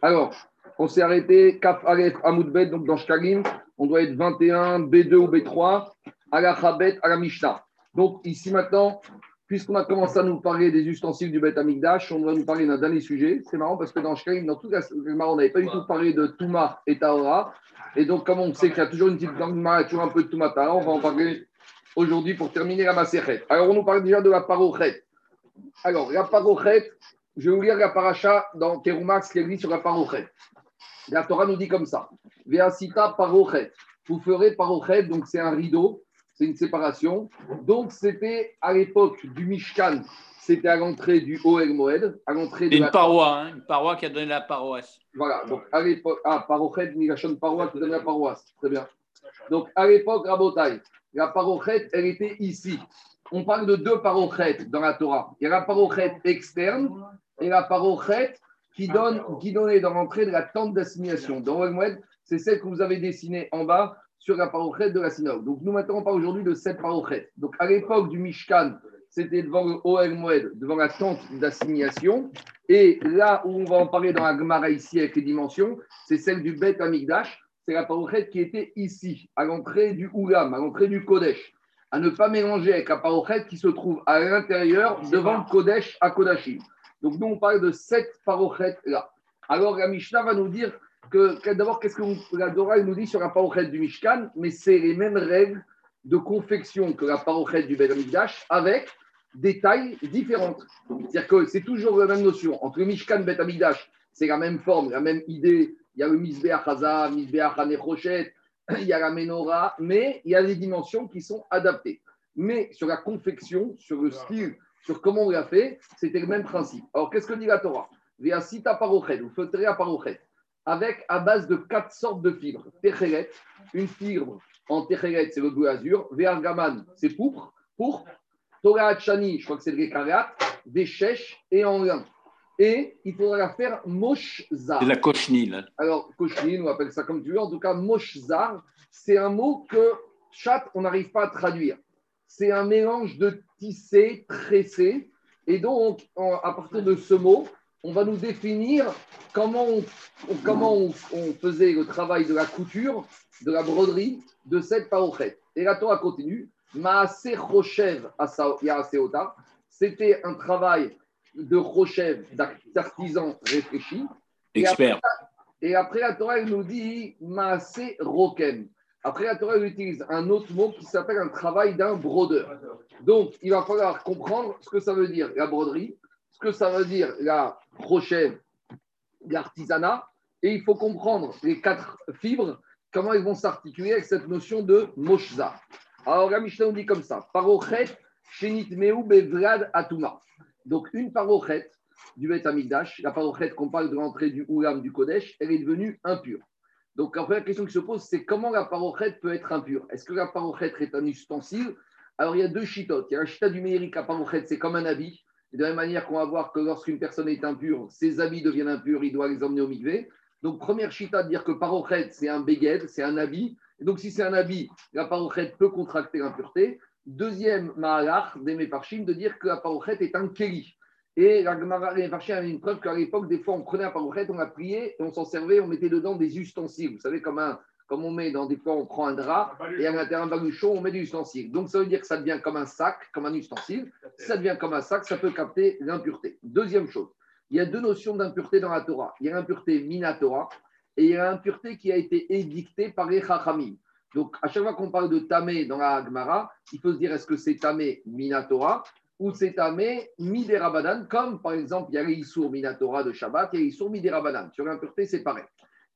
Alors, on s'est arrêté, Kaf Aleph Amoudbet, donc dans Shkalim, on doit être 21, B2 ou B3, à la Chabet, à la Mishnah. Donc, ici maintenant, puisqu'on a commencé à nous parler des ustensiles du Bet Amigdash, on va nous parler d'un dernier sujet. C'est marrant parce que dans Shkalim, dans tout cas, on n'avait pas du tout parlé de Touma et Taora. Et donc, comme on sait qu'il y a toujours une petite langue, toujours un peu de Touma Taora, on va en parler aujourd'hui pour terminer la Maserhet. Alors, on nous parle déjà de la Parochet. Alors, la Parochet, je vais vous lire la paracha dans Kerumax qui est dit sur la Parochet. La Torah nous dit comme ça Veasita Parochet. Vous ferez Parochet, donc c'est un rideau, c'est une séparation. Donc, c'était à l'époque du Mishkan, c'était à l'entrée du Oel Moed, à l'entrée de une la paroi, hein, une paroi qui a donné la paroisse. Voilà, donc à l'époque, ah, Parochet, Migashon Parois qui donne la paroisse. Très bien. Donc à l'époque, Rabotai, la Parochet, elle était ici. On parle de deux Parochet dans la Torah. Il y a la Parochet externe et la Parochet qui, donne, qui donnait dans l'entrée de la tente d'assignation. Dans Moed, c'est celle que vous avez dessinée en bas sur la Parochet de la synagogue. Donc nous maintenant, on parle aujourd'hui de cette Parochet. Donc à l'époque du Mishkan, c'était devant le devant la tente d'assignation. Et là où on va en parler dans la Gemara ici avec les dimensions, c'est celle du Bet Amigdash. C'est la parochet qui était ici, à l'entrée du Oulam, à l'entrée du Kodesh. À ne pas mélanger avec la parochet qui se trouve à l'intérieur, devant le Kodesh à Kodashim. Donc nous, on parle de cette parochet là. Alors la Mishnah va nous dire que, que- d'abord, qu'est-ce que vous- la Dora nous dit sur la parochet du Mishkan, mais c'est les mêmes règles de confection que la parochet du Bet Amigdash, avec des tailles différentes. C'est-à-dire que c'est toujours la même notion. Entre le Mishkan et Bet Amigdash, c'est la même forme, la même idée. Il y a le Misbeach Hazav, Misbeach Hanechochet, il y a la Menorah, mais il y a des dimensions qui sont adaptées. Mais sur la confection, sur le style, sur comment on l'a fait, c'était le même principe. Alors, qu'est-ce que dit la Torah? Via Sita Parochet, ou feutré à Parochet, avec à base de quatre sortes de fibres. Techeret, une fibre en Techeret, c'est le bleu azur. Ve'argaman, c'est pourpre. Pourpre. Torah je crois que c'est le des chèches et en lin. Et il faudra la faire moshzar. C'est la cochenille. là. Alors, cochenille, on appelle ça comme tu veux. En tout cas, moshzar, c'est un mot que chat, on n'arrive pas à traduire. C'est un mélange de tissé, tressé. Et donc, en- à partir de ce mot, on va nous définir comment on, on- comment on, on faisait le travail de la couture, de la broderie de cette parochette. Et la Torah continue. Maase Rochev Yaseota. C'était un travail de Rochev, d'artisan réfléchi. Expert. et après, la Torah, elle nous dit Maasé Rokem. Après, la Torah, elle utilise un autre mot qui s'appelle un travail d'un brodeur. Donc, il va falloir comprendre ce que ça veut dire la broderie, ce que ça veut dire la rochelle, l'artisanat, et il faut comprendre les quatre fibres, comment elles vont s'articuler avec cette notion de moshza. Alors, la Mishnah nous dit comme ça Parochet, Shenit Meu Bevrad Atuma. Donc, une parochet, du Bet Amigdash, la parochet qu'on parle de l'entrée du Oulam du Kodesh, elle est devenue impure. Donc la première question qui se pose, c'est comment la parochet peut être impure? Est-ce que la parochet est un ustensile? Alors il y a deux chitotes. Il y a un chita du Meiri, la parochet, c'est comme un habit. De la même manière qu'on va voir que lorsqu'une personne est impure, ses habits deviennent impurs, il doit les emmener au mikvé. Donc première chita dire que parochet, c'est un beged, c'est un habit. Et donc si c'est un habit, la parochet peut contracter l'impureté. Deuxième mahalach des Mefarshim de dire que la parochet est un keli. Et la les Mefarshim avait une preuve qu'à l'époque, des fois, on prenait un parochet, on la pliait on s'en servait, on mettait dedans des ustensiles. Vous savez, comme, un, comme on met dans des fois, on prend un drap et à l'intérieur un baluchon, on met des ustensiles. Donc ça veut dire que ça devient comme un sac, comme un ustensile. Si ça devient comme un sac, ça peut capter l'impureté. Deuxième chose, il y a deux notions d'impureté dans la Torah. Il y a l'impureté minatora et il y a l'impureté qui a été édictée par les Chachamim. Donc, à chaque fois qu'on parle de tamé dans la Gemara, il faut se dire est-ce que c'est tamé minatora ou c'est tamé midérabanan, comme par exemple, il y a l'Issour minatora de Shabbat et l'Issour midérabanan. Sur l'impureté, c'est pareil.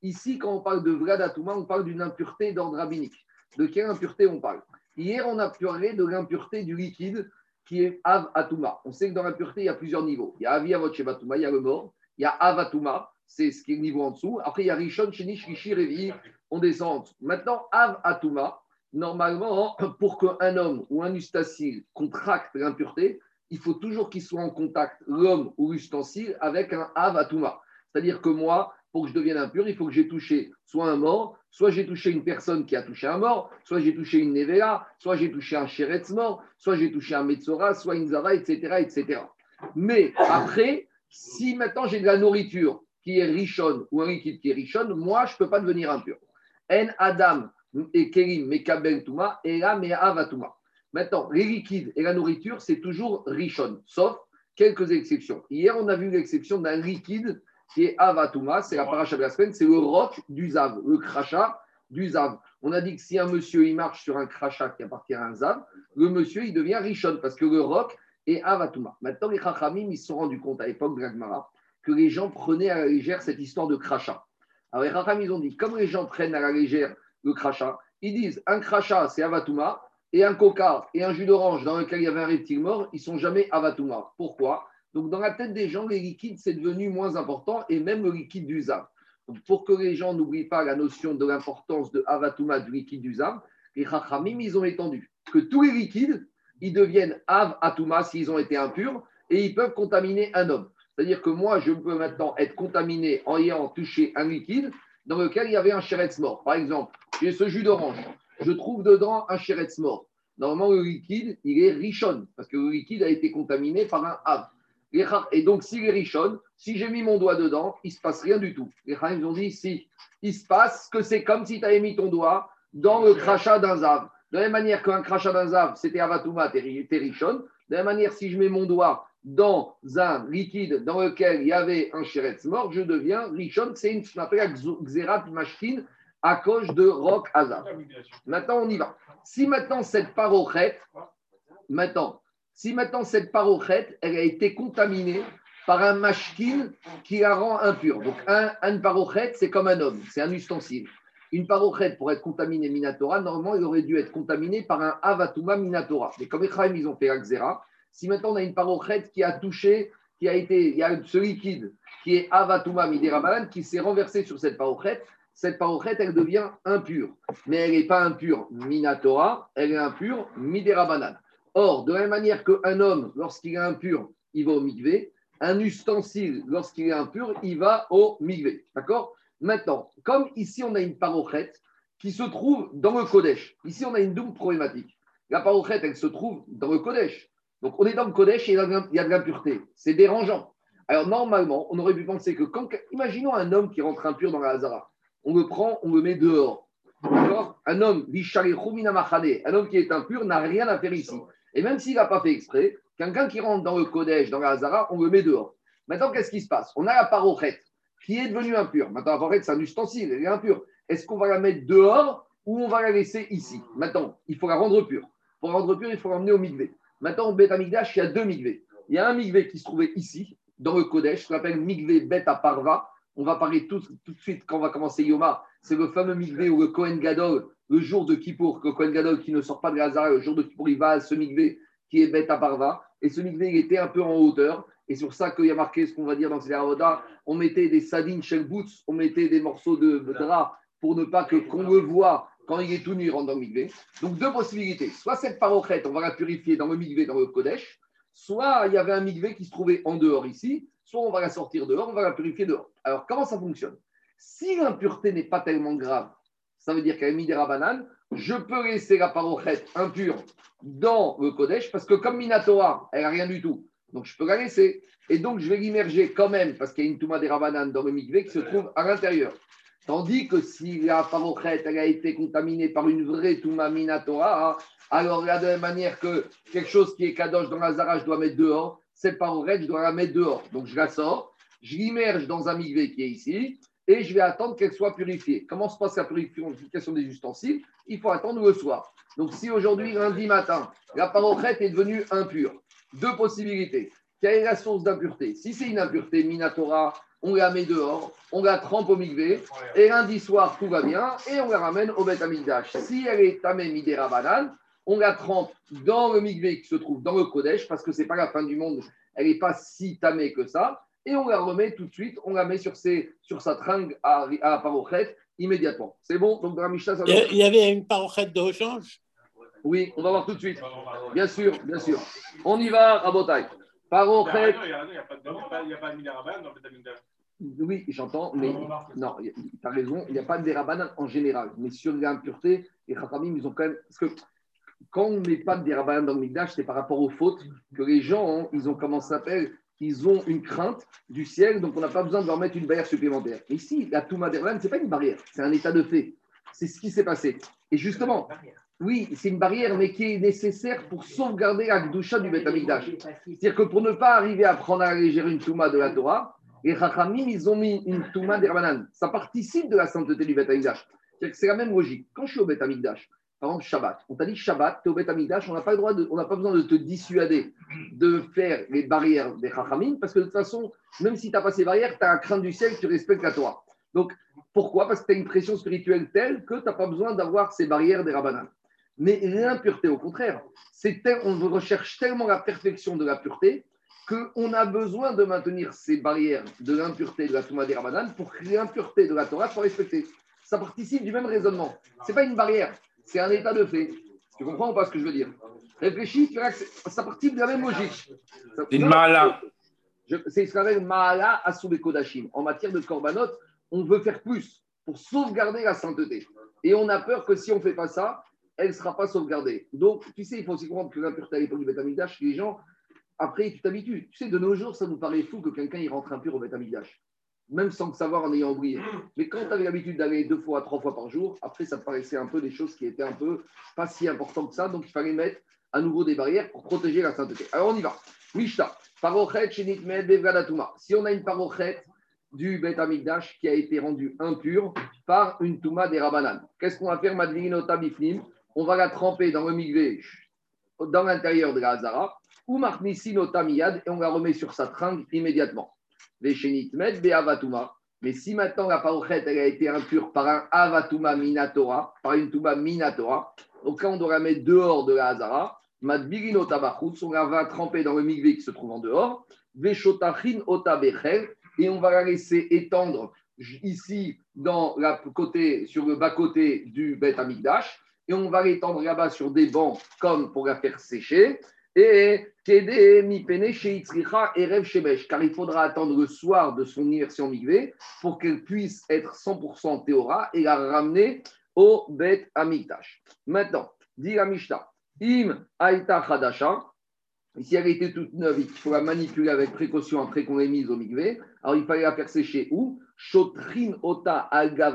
Ici, quand on parle de Vladatuma, on parle d'une impureté d'ordre rabbinique. De quelle impureté on parle? Hier, on a parlé de l'impureté du liquide qui est Av Atuma. On sait que dans l'impureté, il y a plusieurs niveaux. Il y a Avi Avot Shevatuma, il y a le mort. Il y a Avatuma, c'est ce qui est le niveau en dessous. Après, il y a Rishon, Shenish, Rishi, Revi, on descend. Maintenant, Av Atuma, normalement, pour qu'un homme ou un ustensile contracte l'impureté, il faut toujours qu'il soit en contact, l'homme ou l'ustensile, avec un Av Atuma. C'est-à-dire que moi, pour que je devienne impur, il faut que j'ai touché soit un mort, soit j'ai touché une personne qui a touché un mort, soit j'ai touché une Nevela, soit j'ai touché un Sheretz mort, soit j'ai touché un Metzora, soit une Zara, etc., etc. Mais après, si maintenant j'ai de la nourriture qui est richon ou un liquide qui est richon, moi, je ne peux pas devenir impur. En Adam et Kerim Mekabel Touma et là Avatuma. Maintenant, les liquides et la nourriture, c'est toujours richon, sauf quelques exceptions. Hier, on a vu l'exception d'un liquide qui est Avatuma, c'est la paracha de la semaine, c'est le roc du Zav, le crachat du Zav. On a dit que si un monsieur il marche sur un crachat qui appartient à un Zav, le monsieur il devient richon parce que le roc est Avatuma. Maintenant, les Chachamim, ils se sont rendus compte à l'époque de que les gens prenaient à la légère cette histoire de crachat. Alors les Chachamim, ils ont dit, comme les gens prennent à la légère le crachat, ils disent un crachat c'est Avatuma et un coca et un jus d'orange dans lequel il y avait un reptile mort, ils sont jamais Avatuma. Pourquoi? Donc, dans la tête des gens, les liquides, c'est devenu moins important et même le liquide du ZAM. Donc, pour que les gens n'oublient pas la notion de l'importance de Avatuma du liquide du ZAM, les Chachamim, ils ont étendu que tous les liquides, ils deviennent Avatuma s'ils ont été impurs et ils peuvent contaminer un homme. C'est-à-dire que moi, je peux maintenant être contaminé en ayant touché un liquide dans lequel il y avait un chéretz mort. Par exemple, j'ai ce jus d'orange. Je trouve dedans un chéretz mort. Normalement, le liquide, il est richonne parce que le liquide a été contaminé par un Av. Et donc, s'il est richonne, si j'ai mis mon doigt dedans, il ne se passe rien du tout. Les ils ont dit si, il se passe que c'est comme si tu avais mis ton doigt dans le crachat d'un zav. De la même manière qu'un crachat d'un zav, c'était avatouma, t'es richonne. De la même manière, si je mets mon doigt dans un liquide dans lequel il y avait un chéretz mort, je deviens richonne. C'est ce qu'on appelle xerat mashkin à cause de roc azav. Maintenant, on y va. Si maintenant cette parochette, maintenant, si maintenant cette parochette, elle a été contaminée par un mashkin qui la rend impure. Donc, un, parochette, c'est comme un homme, c'est un ustensile. Une parochette, pour être contaminée minatora, normalement, elle aurait dû être contaminée par un avatuma minatora. Mais comme les ils ont fait la si maintenant on a une parochette qui a touché, qui a été, il y a ce liquide qui est avatuma midera qui s'est renversé sur cette parochette, cette parochette, elle devient impure. Mais elle n'est pas impure minatora, elle est impure midera Or, de la même manière qu'un homme, lorsqu'il est impur, il va au mikvé, un ustensile, lorsqu'il est impur, il va au mikvé. D'accord? Maintenant, comme ici on a une parochette qui se trouve dans le Kodesh, ici on a une double problématique. La parochette, elle se trouve dans le Kodesh. Donc on est dans le Kodesh et il y a de l'impureté. C'est dérangeant. Alors normalement, on aurait pu penser que quand. Imaginons un homme qui rentre impur dans la Hazara. On le prend, on le met dehors. Un homme, un homme qui est impur n'a rien à faire ici. Et même s'il n'a pas fait exprès, quelqu'un qui rentre dans le Kodesh, dans la Hazara, on le met dehors. Maintenant, qu'est-ce qui se passe? On a la parochette qui est devenue impure. Maintenant, la parochette, c'est un ustensile, elle est impure. Est-ce qu'on va la mettre dehors ou on va la laisser ici? Maintenant, il faut la rendre pure. Pour la rendre pure, il faut l'emmener au Migvé. Maintenant, au Bet Amigdash, il y a deux Migvé. Il y a un Migvé qui se trouvait ici, dans le Kodesh, qu'on appelle Migvé Bet à Parva. On va parler tout, tout, de suite quand on va commencer Yoma. C'est le fameux Migvé où le Kohen Gadol le jour de Kippour, que Kohen Gadol qui ne sort pas de Gaza, le jour de Kippour, il va à ce migvé qui est bête à Parva. Et ce migvé, il était un peu en hauteur. Et pour ça qu'il y a marqué ce qu'on va dire dans ces Avoda, on mettait des sadines chez boots, on mettait des morceaux de drap pour ne pas que qu'on le voit quand il est tout nu, il rentre dans le migvé. Donc deux possibilités. Soit cette parochette, on va la purifier dans le migvé, dans le Kodesh, soit il y avait un migvé qui se trouvait en dehors ici, soit on va la sortir dehors, on va la purifier dehors. Alors comment ça fonctionne? Si l'impureté n'est pas tellement grave, ça veut dire qu'avec Midera Banane, je peux laisser la parochette impure dans le Kodesh, parce que comme Minatora, elle n'a rien du tout. Donc je peux la laisser. Et donc je vais l'immerger quand même, parce qu'il y a une Touma de Rabanan dans le Mikvé qui se trouve à l'intérieur. Tandis que si la parochette elle a été contaminée par une vraie Touma Minatora, alors là, de la même manière que quelque chose qui est Kadosh dans la Zara, je dois mettre dehors, cette parochette, je dois la mettre dehors. Donc je la sors, je l'immerge dans un Mikvé qui est ici, et je vais attendre qu'elle soit purifiée. Comment se passe la purification des ustensiles? Il faut attendre le soir. Donc, si aujourd'hui, lundi matin, la parochette est devenue impure, deux possibilités. Quelle est la source d'impureté? Si c'est une impureté minatora, on la met dehors, on la trempe au migvé, et lundi soir, tout va bien, et on la ramène au Beth Si elle est tamée midera banane, on la trempe dans le migvé qui se trouve dans le Kodesh, parce que ce n'est pas la fin du monde, elle n'est pas si tamée que ça et on la remet tout de suite, on la met sur, ses, sur sa tringue à, à la parochette immédiatement. C'est bon Donc, dans la Mishnah, ça Il y avait une parochette de rechange? Oui, on va voir tout de suite. Bien sûr, bien sûr. On y va, Rabotai. Parochette. Il n'y a pas de minérabane dans le Oui, j'entends, mais non, tu as raison, il n'y a pas de dérabanan en général. Mais sur l'impureté, les Khatamim, ils ont quand même. Parce que quand on ne met pas de dérabanan dans le Migdash, c'est par rapport aux fautes que les gens, ils ont comment ça s'appelle ils ont une crainte du ciel, donc on n'a pas besoin de leur mettre une barrière supplémentaire. Ici, la Touma d'Erlan, ce n'est pas une barrière, c'est un état de fait. C'est ce qui s'est passé. Et justement, oui, c'est une barrière, mais qui est nécessaire pour sauvegarder la du Beth Amikdash. C'est-à-dire que pour ne pas arriver à prendre à la légère une Touma de la Torah, les Chachamim, ils ont mis une Touma d'Erbanan. Ça participe de la sainteté du Beth. C'est la même logique. Quand je suis au Beth Amikdash, par exemple, Shabbat. On t'a dit Shabbat, tu es au Beth on n'a pas, le droit pas besoin de te dissuader de faire les barrières des Chachamim, parce que de toute façon, même si tu n'as pas ces barrières, tu as un crainte du ciel, tu respectes la Torah. Donc, pourquoi? Parce que tu as une pression spirituelle telle que tu n'as pas besoin d'avoir ces barrières des Rabbanan. Mais l'impureté, au contraire, on recherche tellement la perfection de la pureté qu'on a besoin de maintenir ces barrières de l'impureté de la Touma des Rabbanan pour que l'impureté de la Torah soit respectée. Ça participe du même raisonnement. Ce n'est pas une barrière, c'est un état de fait. Tu comprends ou pas ce que je veux dire? Réfléchis, tu verras que ça participe de la même logique. Une mala. C'est ce qu'on appelle Maala Asube Kodashim. En matière de korbanot, on veut faire plus pour sauvegarder la sainteté. Et on a peur que si on ne fait pas ça, elle ne sera pas sauvegardée. Donc, tu sais, il faut aussi comprendre que l'impureté à l'époque du Betamigdash, les gens, après, tu t'habitues. Tu sais, de nos jours, ça nous paraît fou que quelqu'un il rentre impur au Betamigdash même sans le savoir en ayant oublié. Mais quand tu avais l'habitude d'aller deux fois, trois fois par jour, après, ça te paraissait un peu des choses qui étaient un peu pas si importantes que ça. Donc, il fallait mettre à nouveau des barrières pour protéger la sainteté. Alors, on y va. Mishta, parochet, Si on a une parochet du Bet Amigdash qui a été rendue impure par une touma des Rabanan, qu'est-ce qu'on va faire, Madvinota Bifnim? On va la tremper dans le migvé, dans l'intérieur de la Hazara, ou Marnissinota Miyad, et on la remet sur sa tringle immédiatement. Mais si maintenant la parochet elle a été impure par un avatuma minatora, par une tuma minatora, donc là on doit la mettre dehors de la hazara, madbirino tabachutz, on la va tremper dans le migvé qui se trouve en dehors, veshotachin otabechel, et on va la laisser étendre ici dans la côté, sur le bas-côté du Bet Amigdash, et on va l'étendre là-bas sur des bancs comme pour la faire sécher. Et car il faudra attendre le soir de son immersion migvé pour qu'elle puisse être 100% théora et la ramener au Bet Amitash. Maintenant, dit la Mishnah, Im Aïta Hadasha, si elle était toute neuve, il faut la manipuler avec précaution après qu'on l'ait mise au migvé. Alors il fallait la faire sécher où? Shotrin Ota Alga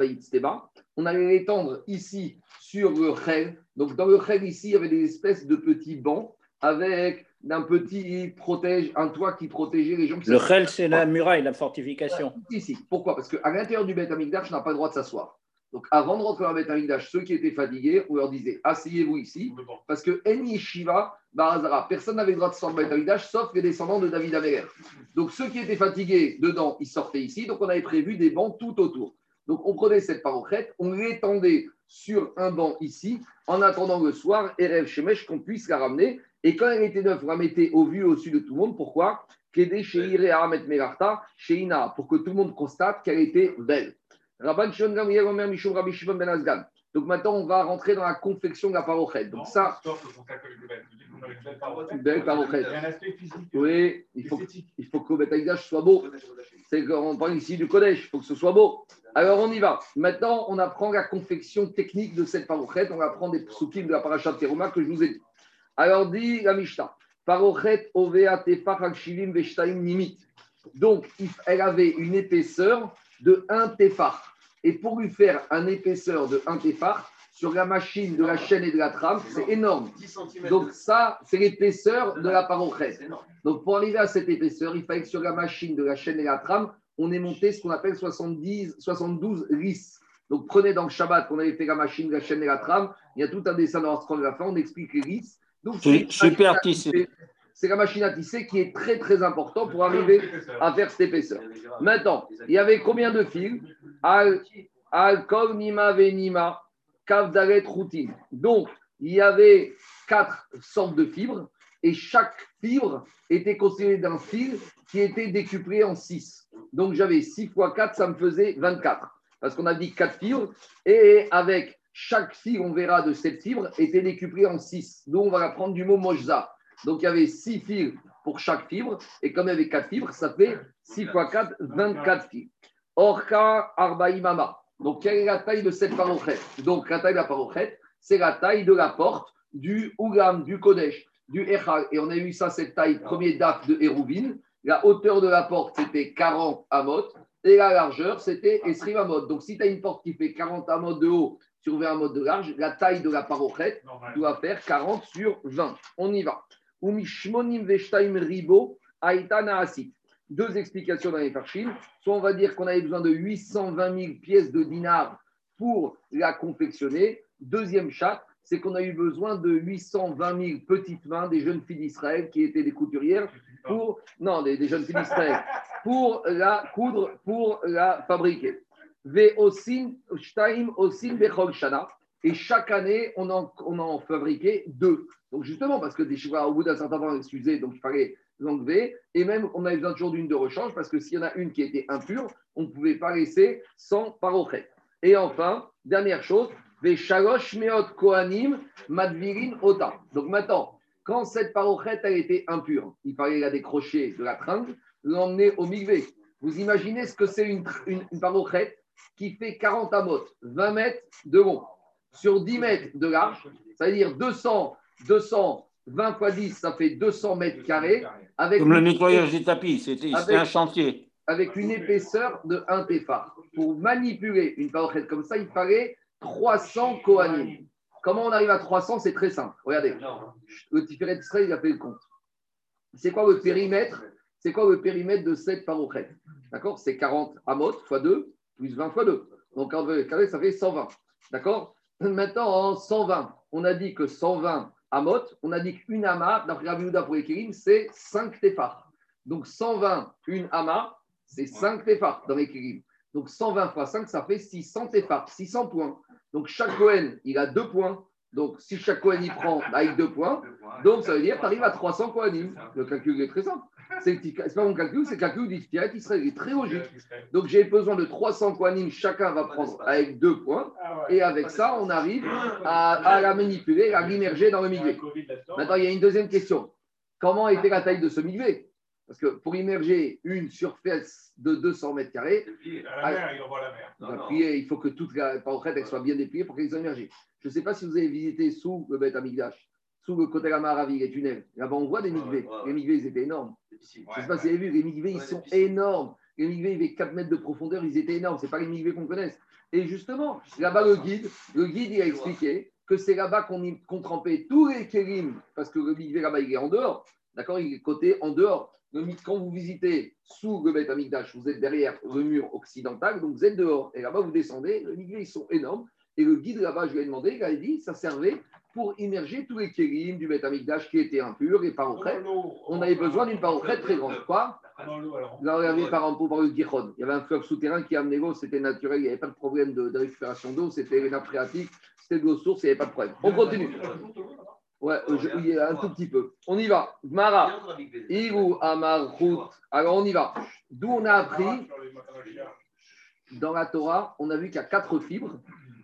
On allait l'étendre ici sur le chel. Donc dans le chel ici, il y avait des espèces de petits bancs avec un petit protège, un toit qui protégeait les gens. Qui le khel, c'est la muraille, la fortification. Ici. Pourquoi? Parce qu'à l'intérieur du Beth Amikdash, n'a pas le droit de s'asseoir. Donc avant de rentrer dans le Beth Amikdash, ceux qui étaient fatigués, on leur disait asseyez-vous ici, parce que En Shiva, Barazara, personne n'avait le droit de sortir le Beth Amikdash, sauf les descendants de David Améler. Donc ceux qui étaient fatigués dedans, ils sortaient ici. Donc on avait prévu des bancs tout autour. Donc on prenait cette parochette, on l'étendait sur un banc ici, en attendant le soir, Erev Shemesh, qu'on puisse la ramener. Et quand elle était neuve, on la mettait au vu au-dessus de tout le monde. Pourquoi? Pour que tout le monde constate qu'elle était belle. Ben Donc maintenant, on va rentrer dans la confection de la parochet. Donc ça. Belle parochet. Oui, il faut, il faut que le soit beau. C'est qu'on parle ici du collège, il faut que ce soit beau. Alors on y va. Maintenant, on apprend la confection technique de cette parochet. On apprend des psukim de la paracha Teruma que je vous ai dit. Alors dit la Mishnah, Parochet ovea nimit. Donc, elle avait une épaisseur de 1 tefar. Et pour lui faire un épaisseur de 1 tefar, sur la machine de la chaîne et de la trame, c'est énorme. Donc ça, c'est l'épaisseur de la parochet. Donc pour arriver à cette épaisseur, il fallait que sur la machine de la chaîne et la trame, on ait monté ce qu'on appelle 70, 72 lisses. Donc prenez dans le Shabbat qu'on avait fait la machine, la chaîne et la trame, il y a tout un dessin dans de la fin, on explique les lisses. Donc, super tissé. C'est la machine à tisser qui est très très important pour arriver à faire cette épaisseur. Maintenant, il y avait combien de fils Al, al Nima Venima, Kavdalet Routine. Donc, il y avait quatre sortes de fibres et chaque fibre était constituée d'un fil qui était décuplé en 6. Donc, j'avais 6 fois 4, ça me faisait 24. Parce qu'on a dit 4 fibres et avec chaque fibre, on verra, de cette fibre était décuplée en 6. Donc, on va la prendre du mot mojza. Donc, il y avait 6 fibres pour chaque fibre. Et comme il y avait 4 fibres, ça fait 6 x 4, 24 fibres. Orka Arbaïmama. Donc, quelle est la taille de cette parochette Donc, la taille de la parochette, c'est la taille de la porte du Ougam, du Kodesh, du Echal. Et on a eu ça, cette taille, premier date de Hérouvine. la hauteur de la porte, c'était 40 amot, et la largeur, c'était Esrim amot. Donc, si tu as une porte qui fait 40 amot de haut sur 20 amot de large, la taille de la parochette doit faire 40 sur 20. On y va. Ribo Deux explications dans les farchim. Soit on va dire qu'on avait besoin de 820 000 pièces de dinars pour la confectionner. Deuxième chat, c'est qu'on a eu besoin de 820 000 petites mains des jeunes filles d'Israël qui étaient des couturières pour, non, des, jeunes filles d'Israël, pour la coudre, pour la fabriquer. Et chaque année, on en, on en fabriquait deux. Donc justement, parce que des chevaux, au bout d'un certain temps, excusez, donc il fallait l'enlever. Et même, on avait besoin toujours d'une de rechange, parce que s'il y en a une qui était impure, on ne pouvait pas laisser sans parochet. Et enfin, dernière chose, meot kohanim madvirin ota. Donc maintenant, quand cette parochette a été impure, il fallait la décrocher de la tringle, l'emmener au migvé. Vous imaginez ce que c'est une, une, qui fait 40 amotes, 20 mètres de long, sur 10 mètres de large, c'est-à-dire 200, 220 fois 10, ça fait 200 mètres carrés. Avec Comme le nettoyage des tapis, c'était un chantier. Avec une épaisseur de 1 téphar. Pour manipuler une parochette comme ça, il fallait 300 Kohanim. Comment on arrive à 300 C'est très simple. Regardez, le Tiferet Israël, il a fait le compte. C'est quoi le périmètre? C'est quoi le périmètre de cette parochette D'accord? C'est 40 amot x 2 plus 20 x 2. Donc, en carré, ça fait 120. D'accord? Maintenant, en 120, on a dit que 120 amot, on a dit qu'une ama, d'après Rabbi pour les c'est 5 téphars. Donc, 120, une ama, c'est 5 téphars dans les Donc, 120 x 5, ça fait 600 téphars, 600 points. Donc chaque Cohen, il a deux points. Donc si chaque y prend avec deux points, donc ça veut dire que tu arrives à 300 Kohanim. Le calcul est très simple. C'est pas mon calcul, c'est le calcul du Israël. Il est très logique. Donc j'ai besoin de 300 Kohanim, chacun va prendre avec deux points. Et avec ça, on arrive à, la manipuler, à l'immerger dans le milieu. Maintenant, il y a une deuxième question. Comment était la taille de ce milieu? Parce que pour immerger une surface de 200 mètres carrés, la mer, il envoie la mer. il faut que toute la parochette soit bien dépliée pour qu'elle soit immergée. Je ne sais pas si vous avez visité sous le Beth Amigdash, sous le côté de la Maravi, les tunnels. Là-bas, on voit des migvés. Les migvés, ils étaient énormes. Je ne sais pas si vous avez vu, les migvés, ils sont énormes. Les migvés, ils avaient 4 mètres de profondeur, ils étaient énormes. Ce n'est pas les migvés qu'on connaisse. Et justement, là-bas, le guide, le guide, il a expliqué que c'est là-bas qu'on trempait tous les kérim, parce que le migvé, là-bas, il est en dehors. D'accord? Il est côté en dehors quand vous visitez sous le Beth Amikdash, vous êtes derrière le mur occidental, donc vous êtes dehors. Et là-bas, vous descendez, les migvés, ils sont énormes. Et le guide là-bas, je lui ai demandé, il a dit, ça servait pour immerger tous les kérim du Beth Amikdash qui étaient impurs et parochets. On avait besoin d'une parochette très grande. Quoi Là, on avait par exemple par le Gichon. Il y avait un fleuve souterrain qui amenait l'eau, c'était naturel, il n'y avait pas de problème de, de récupération d'eau, c'était les nappes phréatiques, c'était de l'eau source, il n'y avait pas de problème. On continue. Ouais, un tout petit peu. On y va. Mara. Alors on y va. D'où on a appris dans la Torah, on a vu qu'il y a quatre fibres.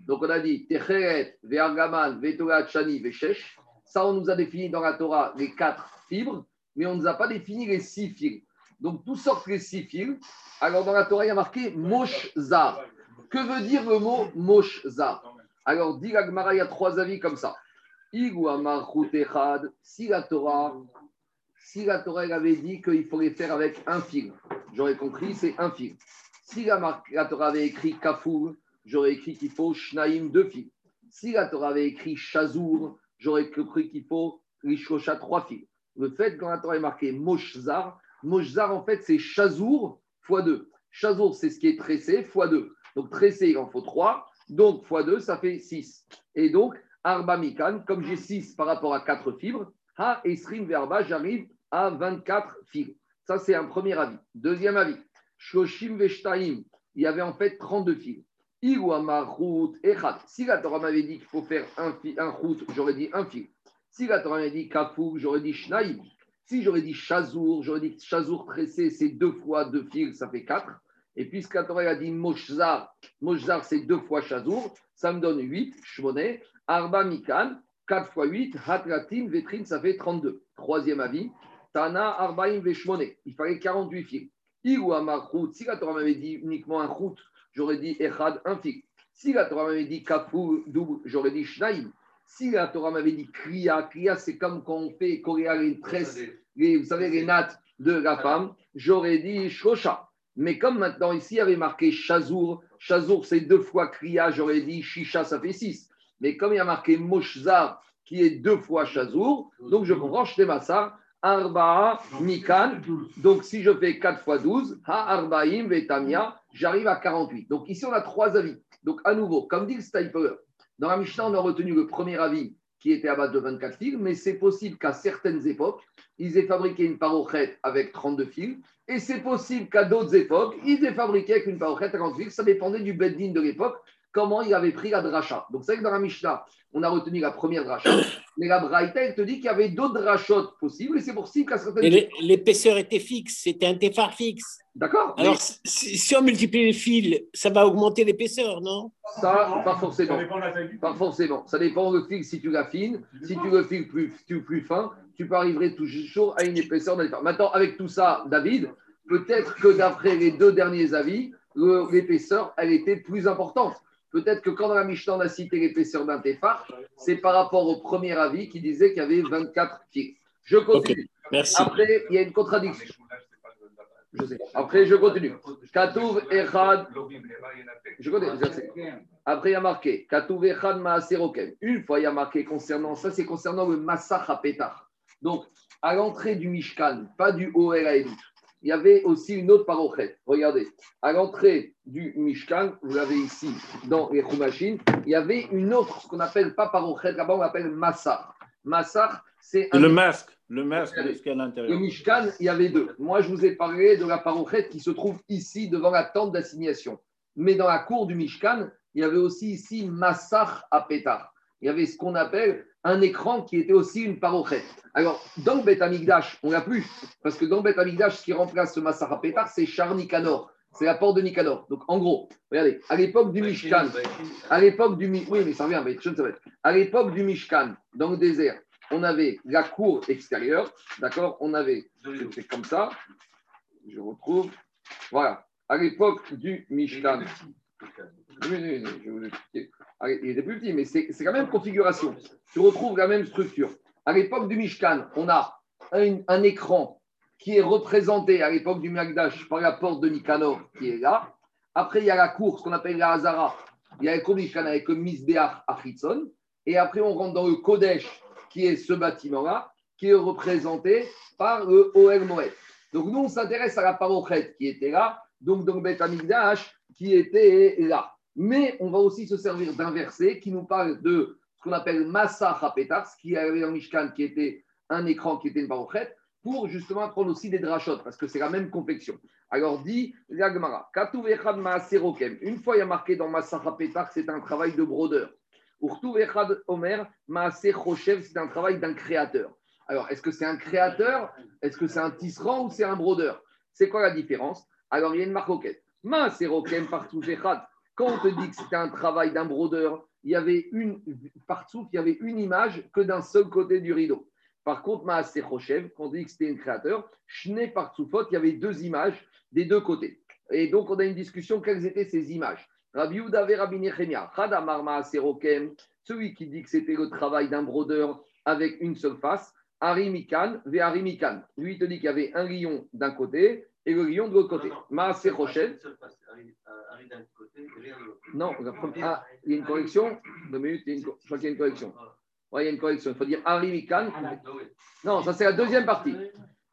Donc on a dit Techeret, Ve'argaman, Ve'torat, Chani, Ve'shesh. Ça, on nous a défini dans la Torah les quatre fibres, mais on ne nous a pas défini les six fils. Donc tout sortent les six fils. Alors dans la Torah, il y a marqué Moshzar. Que veut dire le mot Moshzar Alors, dit il y a trois avis comme ça si la Torah, si la Torah avait dit qu'il fallait faire avec un fil, j'aurais compris, c'est un fil. Si la, la Torah avait écrit Kafour, j'aurais écrit qu'il faut Shnaim, deux fils. Si la Torah avait écrit Chazour, j'aurais compris qu'il faut Rishosha, trois fils. Le fait que la Torah est marqué Moshzar, Moshzar en fait c'est Chazour fois deux. Chazour c'est ce qui est tressé fois deux. Donc tressé il en faut trois, donc fois deux ça fait six. Et donc Arba Mikan, comme j'ai 6 par rapport à 4 fibres, Ha Esrim Verba, j'arrive à 24 fibres. Ça, c'est un premier avis. Deuxième avis, Shoshim Veshtaim, il y avait en fait 32 fibres. Si la Torah m'avait dit qu'il faut faire un, un j'aurais dit un fil. Si la Torah m'avait dit Kafou, j'aurais dit Shnaim. Si j'aurais dit Chazour, j'aurais dit Chazour tressé, c'est deux fois deux fils, ça fait 4. Et puisque la Torah a dit Moshzar, Moshzar c'est deux fois Chazour, ça me donne 8, Shmoné. Arba Mikan, 4 x 8, Hatratin, Vetrin, ça fait 32. Troisième avis, Tana, Arbaim, Veshmone, il fallait 48 fils. Amarchout, si la Torah m'avait dit uniquement un route, j'aurais dit Echad, un. Si la Torah m'avait dit Kafou, double, j'aurais dit Shnaim. Si la Torah m'avait dit Kriya, Kriya, c'est comme quand on fait Korea les tresses, les, vous savez, les nattes de la femme, j'aurais dit Shosha. Mais comme maintenant ici il y avait marqué Chazour, Chazour c'est deux fois Kriya, j'aurais dit Shisha, ça fait six. Mais comme il y a marqué Moshzar, qui est deux fois Chazour, donc je comprends Massar, Arba'a Mikan. Donc si je fais 4 fois 12, Ha Arbaim Vetamia, j'arrive à 48. Donc ici on a trois avis. Donc à nouveau, comme dit le Stipler, dans la Mishnah on a retenu le premier avis qui était à base de 24 fils, mais c'est possible qu'à certaines époques, ils aient fabriqué une parochette avec 32 fils, et c'est possible qu'à d'autres époques, ils aient fabriqué avec une parochette à 40 fils. Ça dépendait du beddin de l'époque, comment il avait pris la dracha. Donc c'est vrai que dans la Mishnah, on a retenu la première dracha, mais la Braïta, elle te dit qu'il y avait d'autres drachotes possibles, et c'est possible qu'à certaines L'épaisseur était fixe, c'était un téphare fixe. D'accord. Alors, si, on multiplie les fils, ça va augmenter l'épaisseur, non? Ça, pas forcément. Ça dépend de Pas forcément. Ça dépend le fil si tu l'affines. Si tu le files plus, plus fin, tu peux arriver toujours à une épaisseur d'un Maintenant, avec tout ça, David, peut-être que d'après les deux derniers avis, l'épaisseur, elle était plus importante. Peut-être que quand dans la Mishnah, on a cité l'épaisseur d'un téphar, c'est par rapport au premier avis qui disait qu'il y avait 24 fils. Je continue. Merci. Après, il y a une contradiction. Je sais. Après, je continue. Katouv Echad. Je connais. Après, il y a marqué Katouv Echad Maaserokem. Une fois, il y a marqué concernant ça, c'est concernant le Massach Petar. Donc, à l'entrée du Mishkan, pas du OL il y avait aussi une autre parochet. Regardez, à l'entrée du Mishkan, vous l'avez ici dans les Khumashim, il y avait une autre, ce qu'on appelle pas parochet, là-bas on l'appelle Massach. Massach, c'est un. Le masque. Le masque est à l'intérieur. Le Mishkan, il y avait deux. Moi, je vous ai parlé de la parochette qui se trouve ici devant la tente d'assignation. Mais dans la cour du Mishkan, il y avait aussi ici Massach à Pétar. Il y avait ce qu'on appelle un écran qui était aussi une parochette. Alors, dans le Beth Amikdash, on l'a plus, parce que dans le Beth Amikdash, ce qui remplace ce Massach à Pétar, c'est Char Nicanor. C'est la porte de Nicanor. Donc, en gros, regardez, à l'époque du Mishkan, à l'époque du oui, mais ça revient, mais va être. À l'époque du Mishkan, dans le désert, on avait la cour extérieure, d'accord? On avait, c'est comme ça, je retrouve, voilà, à l'époque du Mishkan. Oui, oui, je vais vous expliquer. Il était plus petit, mais c'est la même configuration. Tu retrouves la même structure. À l'époque du Mishkan, on a un, écran qui est représenté à l'époque du Magdash par la porte de Nicanor qui est là. Après, il y a la cour, ce qu'on appelle la Hazara. Il y a du Mishkan avec le Misbeach Achitson. Et après, on rentre dans le Kodesh qui est ce bâtiment-là, qui est représenté par le OL Moed. Donc nous, on s'intéresse à la parochette qui était là, donc dans Beth Amigdash qui était là. Mais on va aussi se servir d'un verset qui nous parle de ce qu'on appelle Massa ce qui avait dans Mishkan, qui était un écran qui était une parochette, pour justement prendre aussi des drachotes, parce que c'est la même confection. Alors dit l'Agmara, une fois il y a marqué dans Massa Hapetar, c'est un travail de brodeur. Omer, c'est un travail d'un créateur. Alors, est-ce que c'est un créateur? Est-ce que c'est un tisserand ou c'est un brodeur? C'est quoi la différence? Alors, il y a une partout Quand on te dit que c'était un travail d'un brodeur, il y avait une partout, il y avait une image que d'un seul côté du rideau. Par contre, Maasé Rochev, quand on dit que c'était un créateur, Shne faute, il y avait deux images des deux côtés. Et donc, on a une discussion, quelles étaient ces images Rabbi Rabbi Nechemia, celui qui dit que c'était le travail d'un brodeur avec une seule face, Arimikan, ve Arimikan. Lui, il te dit qu'il y avait un lion d'un côté et le lion de l'autre côté. Maase Rochel. Non, ah, il y a une correction. Deux minutes, je crois qu'il y a une correction. Oui, il y a une correction. Il faut dire Arimikan. Non, ça c'est la deuxième partie.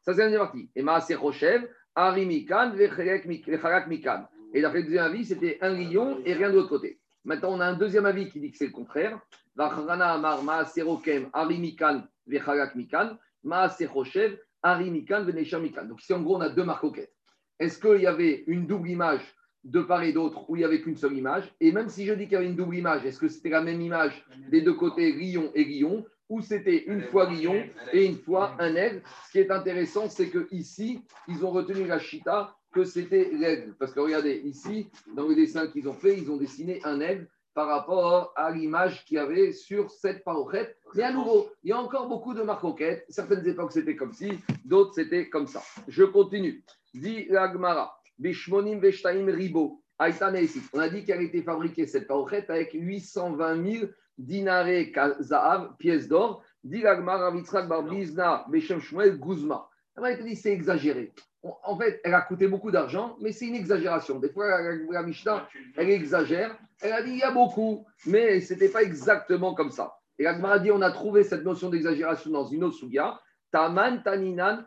Ça c'est la deuxième partie. Et Maase Rochel, Arimikan, ve Mikan. Et d'après le deuxième avis, c'était un lion et rien de l'autre côté. Maintenant, on a un deuxième avis qui dit que c'est le contraire. Donc ici, en gros, on a deux marcoquettes. Est-ce qu'il y avait une double image de part et d'autre ou il n'y avait qu'une seule image? Et même si je dis qu'il y avait une double image, est-ce que c'était la même image des deux côtés, lion et lion ou c'était une fois lion et une fois un aigle? Ce qui est intéressant, c'est que ici, ils ont retenu la chita que c'était l'aigle. Parce que regardez, ici, dans le dessin qu'ils ont fait, ils ont dessiné un aigle par rapport à l'image qu'il y avait sur cette parochette. Mais à nouveau, il y a encore beaucoup de marcoquettes. Certaines époques, c'était comme ci, d'autres, c'était comme ça. Je continue. Dit l'Agmara, Bishmonim Veshtaim Ribo. On a dit qu'elle a été fabriquée, cette parochette, avec 820 000 dinarés zahav, pièces d'or. Dit l'Agmara, Vitzrak Barbizna, Beshem Shmuel, Guzma. Il te dit c'est exagéré. En fait, elle a coûté beaucoup d'argent, mais c'est une exagération. Des fois, la Mishnah, elle exagère. Elle a dit il y a beaucoup, mais ce n'était pas exactement comme ça. Et la a dit on a trouvé cette notion d'exagération dans une autre souga. Taman taninan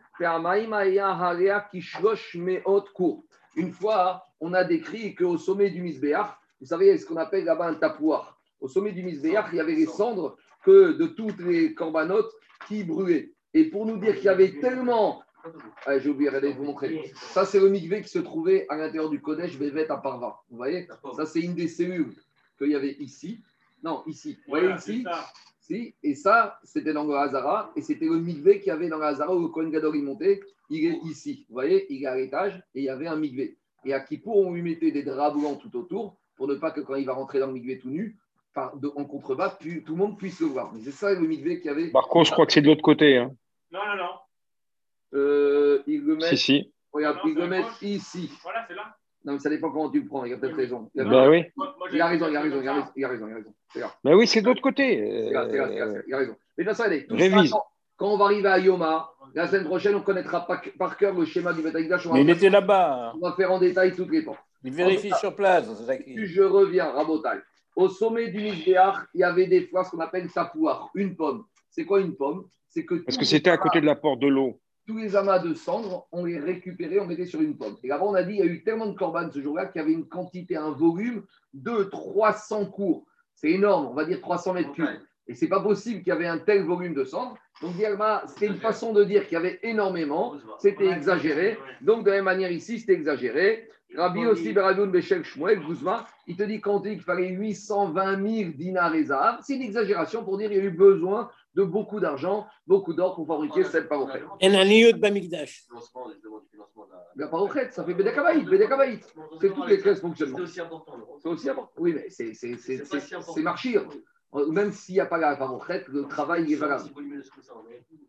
Une fois, on a décrit qu'au sommet du Misbéach, vous savez ce qu'on appelle là-bas un tapouar. Au sommet du Misbéach, il y avait les cendres que de toutes les corbanotes qui brûlaient. Et pour nous dire qu'il y avait tellement ah, j'ai oublié, regardez, vous montrer. Ça, c'est le mikvé qui se trouvait à l'intérieur du Kodesh Bevet à Parva. Vous voyez Ça, c'est une des cellules qu'il y avait ici. Non, ici. Vous voyez ici si, Et ça, c'était dans le Hazara. Et c'était le mikvé qu'il y avait dans le Hazara où le Kohen Gadol montait. Il est ici. Vous voyez Il est à l'étage et il y avait un mikvé. Et à Kippour, on lui mettait des draps blancs tout autour pour ne pas que quand il va rentrer dans le mikvé tout nu, en contrebas, tout le monde puisse le voir. C'est ça le mikvé qu'il y avait. Par contre, je crois que c'est de l'autre côté. Hein. Non, non, non. Euh, il le met, si, si. Regarde, il le met ici. Voilà, c'est là. Non, mais ça dépend comment tu le prends. Il a peut-être raison. Il a, ben oui. il a raison, il a raison, il a raison, il a raison. Il a Mais oui, c'est de l'autre côté. Il a raison. Mais ça, allez. Révise. Quand on va arriver à Yoma, la semaine prochaine, on connaîtra par, cœur le schéma du Betagdash. Mais il était là-bas. On va faire en détail toutes les portes. Il vérifie sur place. Je reviens, Rabotal. Au sommet du Misbéach, il y avait des fois ce qu'on appelle sapouar, une pomme. C'est quoi une pomme? C'est que Parce que c'était à côté de la porte de l'eau tous les amas de cendres, on les récupérait, on mettait sur une pomme. Et avant, on a dit, il y a eu tellement de corbanes ce jour-là qu'il y avait une quantité, un volume de 300 cours. C'est énorme, on va dire 300 mètres cubes. Et c'est pas possible qu'il y avait un tel volume de cendres. Donc, c'était une façon de dire qu'il y avait énormément. C'était exagéré. Donc, de la même manière, ici, c'était exagéré. Rabbi aussi, Beradoun, Bechel, Shmuel, Guzma, il te dit qu'on dit qu'il fallait 820 000 dinars et C'est une exagération pour dire qu'il y a eu besoin de beaucoup d'argent, beaucoup d'or pour fabriquer cette parochet. Et un lieu de Bamikdash. La parochet, ça fait Bédekabaït, Bédekabaït. C'est toutes les 13 fonctionnements. C'est aussi important. C'est aussi important. Oui, mais c'est marchir. Même s'il n'y a pas la parochet, le travail est valable.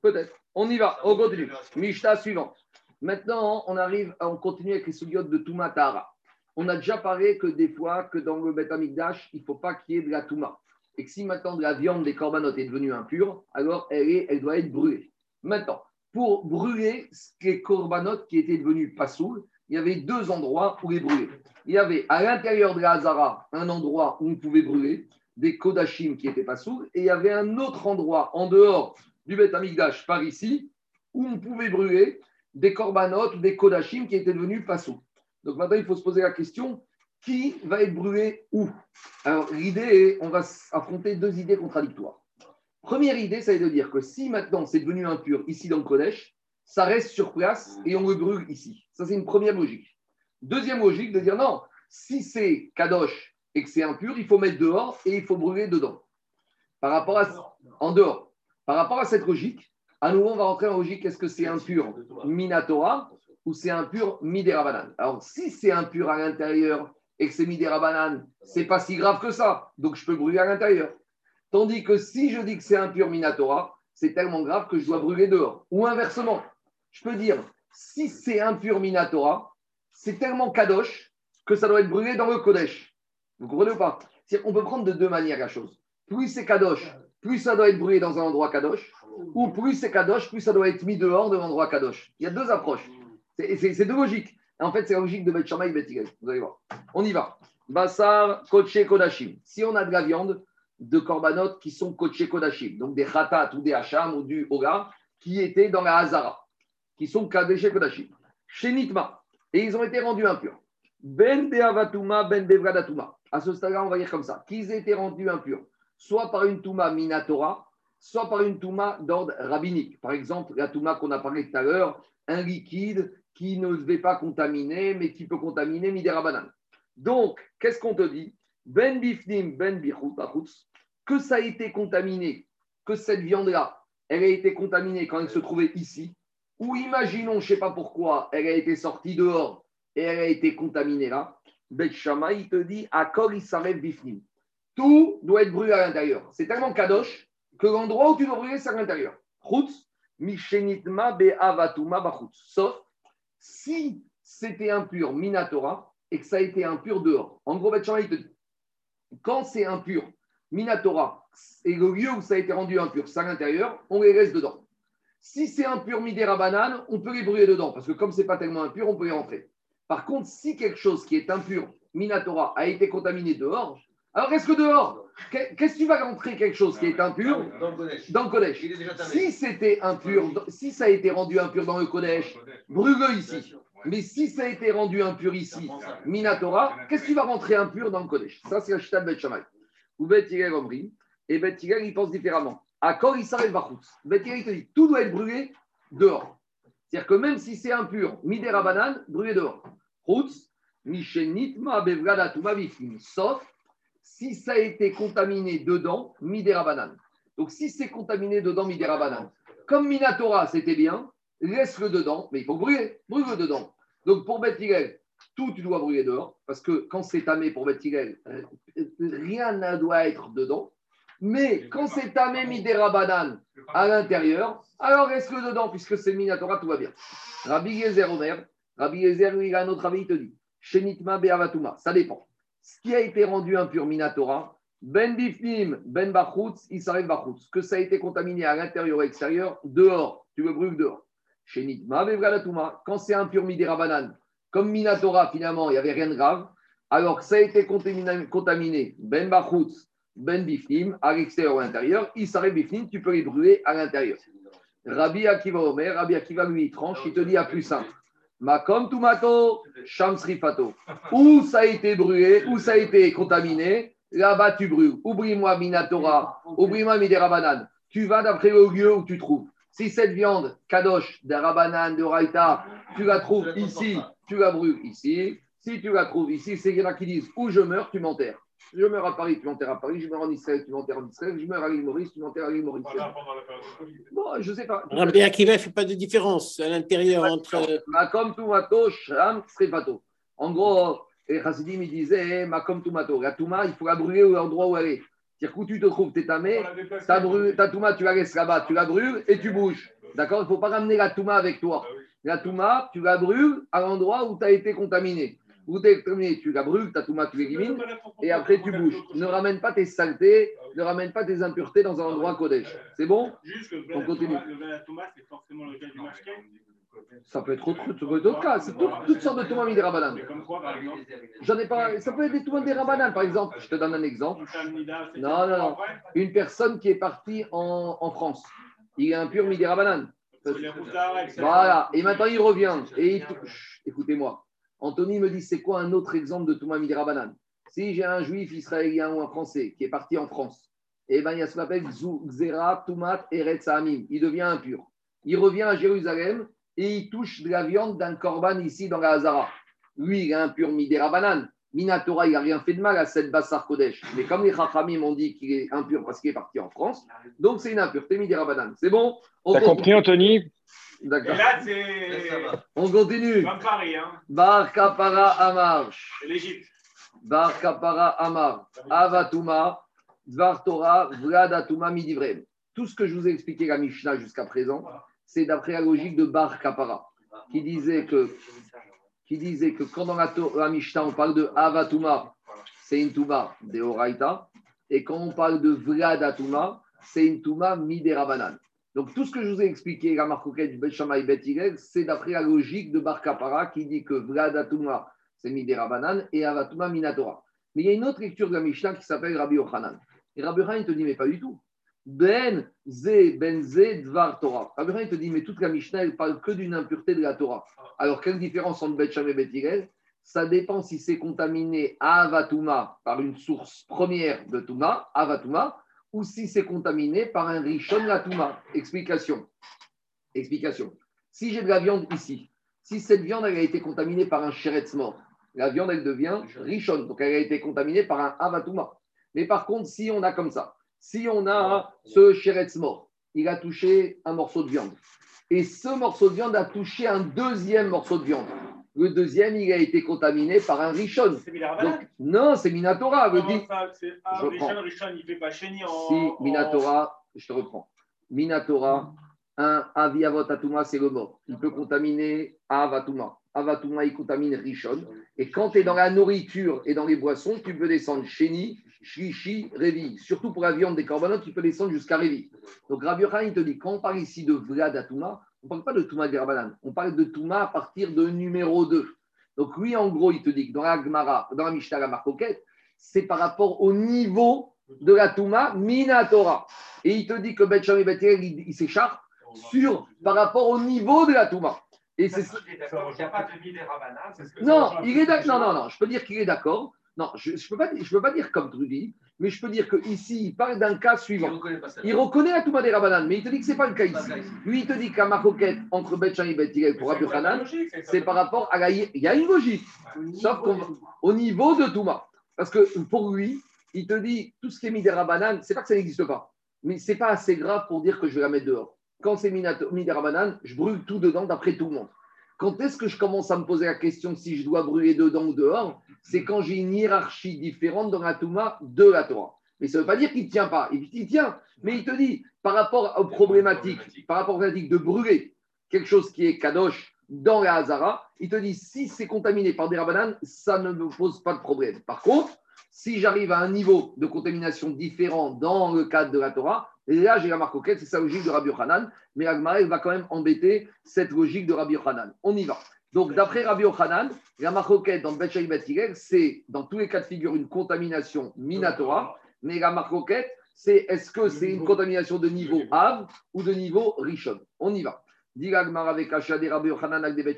Peut-être. On y va, on continue. Mishta suivante. Maintenant, on arrive, on continue avec les souliotes de Toumatara. On a déjà parlé que des fois, que dans le Beth Amikdash, il ne faut pas qu'il y ait de la Touma et que si maintenant de la viande des corbanotes est devenue impure, alors elle, doit être brûlée. Maintenant, pour brûler les corbanotes qui étaient devenus pas saouls, il y avait deux endroits pour les brûler. Il y avait à l'intérieur de la Hazara un endroit où on pouvait brûler des kodachim qui étaient pas saouls, et il y avait un autre endroit en dehors du Beth Amikdash par ici où on pouvait brûler des corbanotes des kodachim qui étaient devenus pas saouls. Donc maintenant, il faut se poser la question qui va être brûlé où? Alors, l'idée est, on va affronter deux idées contradictoires. Première idée, ça est de dire que si maintenant c'est devenu impur ici dans le collège, ça reste sur place et on le brûle ici. Ça, c'est une première logique. Deuxième logique, de dire non, si c'est kadosh et que c'est impur, il faut mettre dehors et il faut brûler dedans. Par rapport à en dehors. Par rapport à cette logique, à nouveau, on va rentrer en logique est-ce que c'est impur minatora ou c'est impur midérabanan Alors, si c'est impur à l'intérieur et que c'est rabananes, c'est pas si grave que ça. Donc je peux brûler à l'intérieur. Tandis que si je dis que c'est impur minatora, c'est tellement grave que je dois brûler dehors. Ou inversement, je peux dire, si c'est impur minatora, c'est tellement kadosh que ça doit être brûlé dans le kodesh. Vous comprenez ou pas? On peut prendre de deux manières la chose. Plus c'est kadosh, plus ça doit être brûlé dans un endroit kadosh, ou plus c'est kadosh, plus ça doit être mis dehors de l'endroit kadosh. Il y a deux approches. C'est deux logiques. En fait, c'est la logique de Bet Shammai et Vous allez voir. On y va. Bassar, Koché, Kodashim. Si on a de la viande de korbanot qui sont Koché, Kodashim, donc des Khatat ou des Hacham ou du Oga, qui étaient dans la Hazara, qui sont Kadesh Kodashim. Chez Nitma. Et ils ont été rendus impurs. Ben Beavatuma, Ben Bevradatuma. À ce stade-là, on va dire comme ça. Qu'ils étaient rendus impurs, soit par une Touma Minatora, soit par une Touma d'ordre rabbinique. Par exemple, la Touma qu'on a parlé tout à l'heure, un liquide qui ne devait pas contaminer, mais qui peut contaminer Midera Banane. Donc, qu'est-ce qu'on te dit? Ben bifnim, ben que ça a été contaminé, que cette viande-là, elle a été contaminée quand elle se trouvait ici, ou imaginons, je ne sais pas pourquoi, elle a été sortie dehors et elle a été contaminée là. Bet Shama, il te dit, Akor s'arrête bifnim. Tout doit être brûlé à l'intérieur. C'est tellement kadosh que l'endroit où tu dois brûler, c'est à l'intérieur. Sauf si c'était impur Minatora et que ça a été impur dehors. En gros, il te dit, quand c'est impur Minatora et le lieu où ça a été rendu impur, c'est à l'intérieur, on les laisse dedans. Si c'est impur midera banane, on peut les brûler dedans, parce que comme c'est pas tellement impur, on peut y rentrer. Par contre, si quelque chose qui est impur, minatora, a été contaminé dehors, alors est-ce que dehors, qu'est-ce que tu vas rentrer quelque chose qui est impur Dans le Kodesh. dans le. Si c'était impur, si ça a été rendu impur dans le Kodesh, brûle-le ici. Mais si ça a été rendu impur ici, Minatora, qu'est-ce qui va rentrer impur dans le Kodesh Ça, c'est de Bet Shammai. Ou Bet Omri. Et Bet il pense différemment. À quand il s'arrête Bachutz Bet il te dit tout doit être brûlé dehors. C'est-à-dire que même si c'est impur, Midera banane, brûlé dehors. Chutz, Mishenitma Bevrada Tuma Bifim. Sauf si ça a été contaminé dedans, Midera banane. Donc si c'est contaminé dedans, Midera banane. Comme Minatora, c'était bien, laisse-le dedans, mais il faut brûler, brûle-le dedans. Donc pour Beth tout tu dois brûler dehors, parce que quand c'est tamé pour Beth euh, rien ne doit être dedans. Mais quand c'est tamé Midera banane à l'intérieur, alors reste-le dedans, puisque c'est Minatora, tout va bien. Rabbi Yezer Omer, Rabbi Yezer, lui, il a un autre avis, il te dit, Shenitma Beavatuma, ça dépend. Ce qui a été rendu impur Minatora, Ben Bifnim, Ben Bachutz, Israël Bachutz, que ça a été contaminé à l'intérieur et extérieur, dehors, tu le brûles dehors? Shenitma Bevradatuma, quand c'est impur Midera banane, comme Minatora, finalement, il n'y avait rien de grave, alors que ça a été contaminé, Ben Bachutz, Ben Bifnim, à l'extérieur ou à l'intérieur, Israël Bifnim, tu peux les brûler à l'intérieur. Rabbi Akiva Omer, Rabbi Akiva lui tranche, il te dit à plus simple. Makom Tumato, Shamsrifato. Où ça a été brûlé, où ça a été contaminé, là-bas tu brûles. Oublie-moi Minatora, oublie-moi Midera Banane. Tu vas d'après le lieu où tu trouves. Si cette viande, Kadosh, de Rabanan, de Raïta, tu la trouves ici, tu la brûles ici. Si tu la trouves ici, c'est a qui disent où je meurs, tu m'enterres. Je meurs à Paris, tu m'enterres à Paris. Je meurs en Israël, tu m'enterres en Israël. Je meurs à l'île Maurice, tu m'enterres à l'île Maurice. Voilà, pendant la période de Covid. Bon, je sais pas. Rabbi Akiva ne fait pas de différence à l'intérieur entre. Makom Tumato, Shram Srefato. En gros, les Chassidim, ils disaient Makom Tumato. La Touma, il faut la brûler à l'endroit où elle est. C'est-à-dire où tu te trouves, tu es tamé, ta, Touma, tu la laisses là-bas, tu la brûles et tu bouges. D'accord? Il ne faut pas ramener la Touma avec toi. Ah oui. La Touma, tu la brûles à l'endroit où tu as été contaminé. Tu es contaminé, tu la brûles, ta Touma, tu l'élimines et après tu bouges. Ne ramène pas tes saletés, ne ramène pas tes impuretés dans un endroit Kodesh. C'est bon? On continue. C'est forcément le cas du. Ça peut être autre, ça peut être d'autres cas. C'est tout- toutes sortes de Touma Midirabanan. Mais comme quoi, par exemple, J'en ai pas. Ça peut être des Touma Midirabanan, par exemple. Je te donne un exemple. Non, non, non. Une personne qui est partie en, en France, il est impur Midirabanan. Voilà. Et maintenant, il revient. Et il touche. Écoutez-moi. Anthony me dit c'est quoi un autre exemple de Touma Midirabanan Si j'ai un juif israélien ou un français qui est parti en France, eh ben, il y a ce qu'on appelle Toumat, Eretz Hamim. Il devient impur. Il revient à Jérusalem et il touche de la viande d'un korban ici dans la Hazara. Lui, il est impur Midirabanan. Minatora, il n'a rien fait de mal à cette Bassar Kodesh. Mais comme les Chachamim m'ont dit qu'il est impur parce qu'il est parti en France, donc c'est une impureté Midirabanan. C'est bon? On T'as compris, Anthony? Et D'accord. là, c'est. On continue. comme Paris, hein. Bar Kapara Amar. C'est l'Égypte. Bar Kapara Amar. Avatuma. Dvar Torah. Vladatuma Midivrem. Tout ce que je vous ai expliqué la Mishnah jusqu'à présent, c'est d'après la logique de Bar Kapara, qui disait que, qui disait que quand dans la, la Mishnah on parle de Avatuma, c'est une Touma de Oraita, et quand on parle de Vladatuma, c'est une Touma Miderabanan. Donc tout ce que je vous ai expliqué, la marcoquette du Bet Shammai Bet c'est d'après la logique de Bar Kapara qui dit que Vladatuma, c'est Miderabanan, et Avatuma Minatora. Mais il y a une autre lecture de la Mishnah qui s'appelle Rabbi Yochanan. Et Rabbi Yochanan il te dit, mais pas du tout. Ben Ze, Ben Ze, Dvar Torah. Rabbi Yochanan il te dit, mais toute la Mishnah, elle parle que d'une impureté de la Torah. Alors, quelle différence entre Bet Shammai et Bet Ça dépend si c'est contaminé à Avatuma par une source première de Touma, Avatuma, ou si c'est contaminé par un Rishon Latuma. Explication. Explication. Si j'ai de la viande ici, si cette viande elle a été contaminée par un Sheretz mort, la viande elle devient Rishon, donc elle a été contaminée par un Avatuma. Mais par contre, si on a comme ça, si on a ce Sheretz mort, il a touché un morceau de viande, et ce morceau de viande a touché un deuxième morceau de viande. Le deuxième, il a été contaminé par un Rishon. Donc, non, c'est Minatora. dit- ça ah, Je Richon, prends. Richon, il fait pas en. Si, en- Minatora, je te reprends. Minatora, un Aviavot Atuma, c'est le mort. Il peut contaminer Avatuma. Avatuma, il contamine Rishon. Et quand tu es dans la nourriture et dans les boissons, tu peux descendre Chéni. Shlishi, Révi. Surtout pour la viande des corbanotes, tu peux descendre jusqu'à Révi. Donc Rabbi il te dit, quand on parle ici de Vlad Atouma, on ne parle pas de Touma des Rabanan, on parle de Touma à partir de numéro 2. Donc lui, en gros, il te dit que dans la Gemara, dans la Mishnah, la Marcoquette, c'est par rapport au niveau de la Touma Minatora. Et il te dit que Bet Sham et Bet il, il s'écharpe sur, par rapport au niveau de la Touma. Et c'est Il est d'accord qu'il n'y a pas de ce que non, il est d'accord. Non, non, non, je peux dire qu'il est d'accord. Non, je ne peux, pas- je peux pas dire comme Trudy, mais je peux dire qu'ici, il parle d'un cas suivant. Il reconnaît la Touma des Rabanan, mais il te dit que ce n'est pas le cas ici. Lui, il te dit qu'à Marcoquette, entre Bet Sham et Bet Hillel pour Rabbi c'est par rapport à la. Il y a une logique, sauf qu'au niveau de Touma. Parce que pour lui, il te dit tout ce qui est Midera Banane, c'est pas que ça n'existe pas, mais c'est pas assez grave pour dire que je vais la mettre dehors. Quand c'est Midera Banane, je brûle tout dedans d'après tout le monde. Quand est-ce que je commence à me poser la question si je dois brûler dedans ou dehors C'est quand j'ai une hiérarchie différente dans la Touma de la Torah. Mais ça ne veut pas dire qu'il ne tient pas. Il, tient. Mais il te dit, par rapport aux problématiques, par rapport aux problématiques de brûler quelque chose qui est kadosh dans la Hazara, il te dit si c'est contaminé par des rabananes, ça ne me pose pas de problème. Par contre, si j'arrive à un niveau de contamination différent dans le cadre de la Torah, là j'ai la marque auquel c'est sa logique de Rabbi Yochanan, mais Agmara va quand même embêter cette logique de Rabbi Yochanan. On y va. Donc d'après Rabbi Yochanan, la marque auquel dans Bet Shai Bet Hillel, c'est dans tous les cas de figure une contamination minatora, mais la marque c'est est-ce que c'est une contamination de niveau Av ou de niveau Rishon? On y va. Dit l'Agmara avec Hacha des Rabbi Yochanan avec des.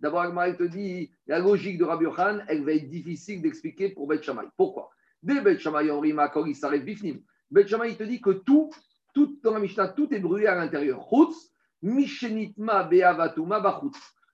D'abord, Agmara te dit la logique de Rabbi Yochanan, elle va être difficile d'expliquer pour Bet. Pourquoi? Des Bet Shammai en Rima, quand il s'arrête Bifnim, Shammai il te dit que tout, tout dans la Mishnah, tout est brûlé à l'intérieur.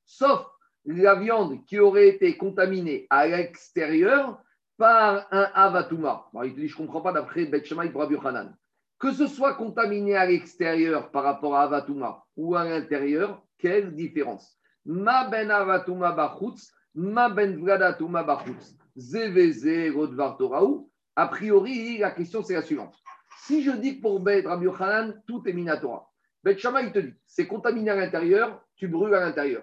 Sauf la viande qui aurait été contaminée à l'extérieur par un Avatuma. Alors, il te dit, je ne comprends pas d'après Shammai pour Rabbi Yochanan. Que ce soit contaminé à l'extérieur par rapport à Avatuma ou à l'intérieur, quelle différence? Ma ben Avatuma Bachutz, ma ben Vladatuma Bachutz. Zeveze Rodvar Toraou. A priori, la question c'est la suivante. Si je dis que pour Bet Rabbi tout est Minatora, Bet Shammai il te dit, c'est contaminé à l'intérieur, tu brûles à l'intérieur.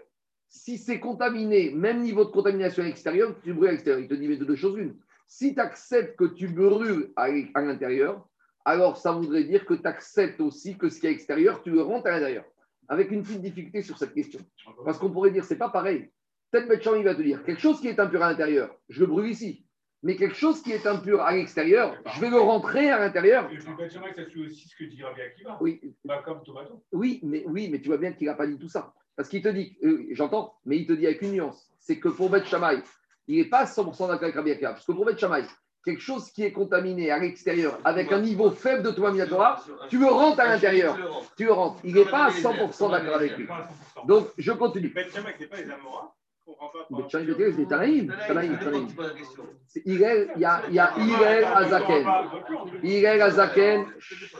Si c'est contaminé, même niveau de contamination à l'extérieur, tu brûles à l'extérieur. Il te dit mais de deux choses une. Si tu acceptes que tu brûles à, l'intérieur, alors ça voudrait dire que tu acceptes aussi que ce qui est extérieur, tu le rentres à l'intérieur. Avec une petite difficulté sur cette question. Parce qu'on pourrait dire, c'est pas pareil. Peut-être Betchamp, il va te dire, quelque chose qui est impur à l'intérieur, je le brûle ici. Mais quelque chose qui est impur à l'extérieur, je vais le rentrer à l'intérieur. Et ça suit aussi ce que dit Rabbi Akiva. Oui, Bah, comme Tomato. oui, mais, oui, mais tu vois bien qu'il n'a pas dit tout ça. Parce qu'il te dit, euh, j'entends, mais il te dit avec une nuance, c'est que pour Beth Shammai, il n'est pas 100% d'accord avec Rabbi Akiva. Parce que pour Beth Shammai, quelque chose qui est contaminé à l'extérieur avec un niveau faible de Touma Minatora, tu le rentres à l'intérieur. Tu le rentres. Il n'est pas à 100% d'accord avec lui. Pas à 100%. Donc, je continue. Ben Shammai, c'est pas les Amoras C'est Tanaïm. Tanaïm, Tanaïm. C'est Hillel, Il y a, il y a Hillel Azaken. Hillel Azaken,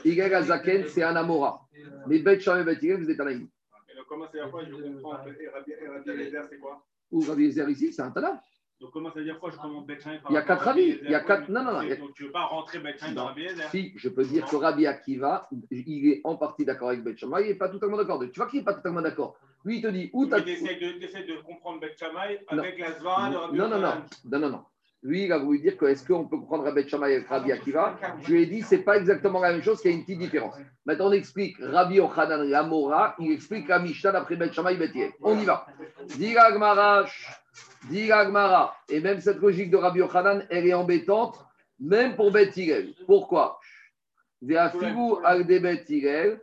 Hillel Azaken, c'est un Amora. Mais Shammai, Beth Hillel, vous êtes Tanaïm. Et donc, comment ça veut dire quoi? Je comprends. Et Rabbi et Rabbi Eliezer, c'est quoi? Ou Rabbi Eliezer ici, c'est un Tana. Donc, comment ça veut dire quoi Je commence par Il y a quatre avis. Il y a quatre- non, non, non, Donc, tu veux pas rentrer Shammai dans. Rabbi Eliezer? Si, je peux dire que Rabbi Akiva, il est en partie d'accord avec Shammai, il n'est pas totalement d'accord. Tu vois qu'il n'est pas totalement d'accord. Lui, il te dit, où Tu de, comprendre Shammai Non. avec la Zvara de Rabbi Non, non, non, non, non, non. Lui, il a voulu dire que est-ce qu'on peut prendre Rabbi Shammai avec Rabbi Akiva Je lui ai dit, c'est pas exactement la même chose, qu'il y a une petite différence. Maintenant, on explique Rabbi Yochanan la Mora, il explique la Mishnah d'après Bet Shammai Bet Hillel. On y va. Diga Gmara, Diga Gmara. Et même cette logique de Rabbi Yochanan, elle est embêtante, même pour Bet Hillel. Pourquoi? Ve'afigu al de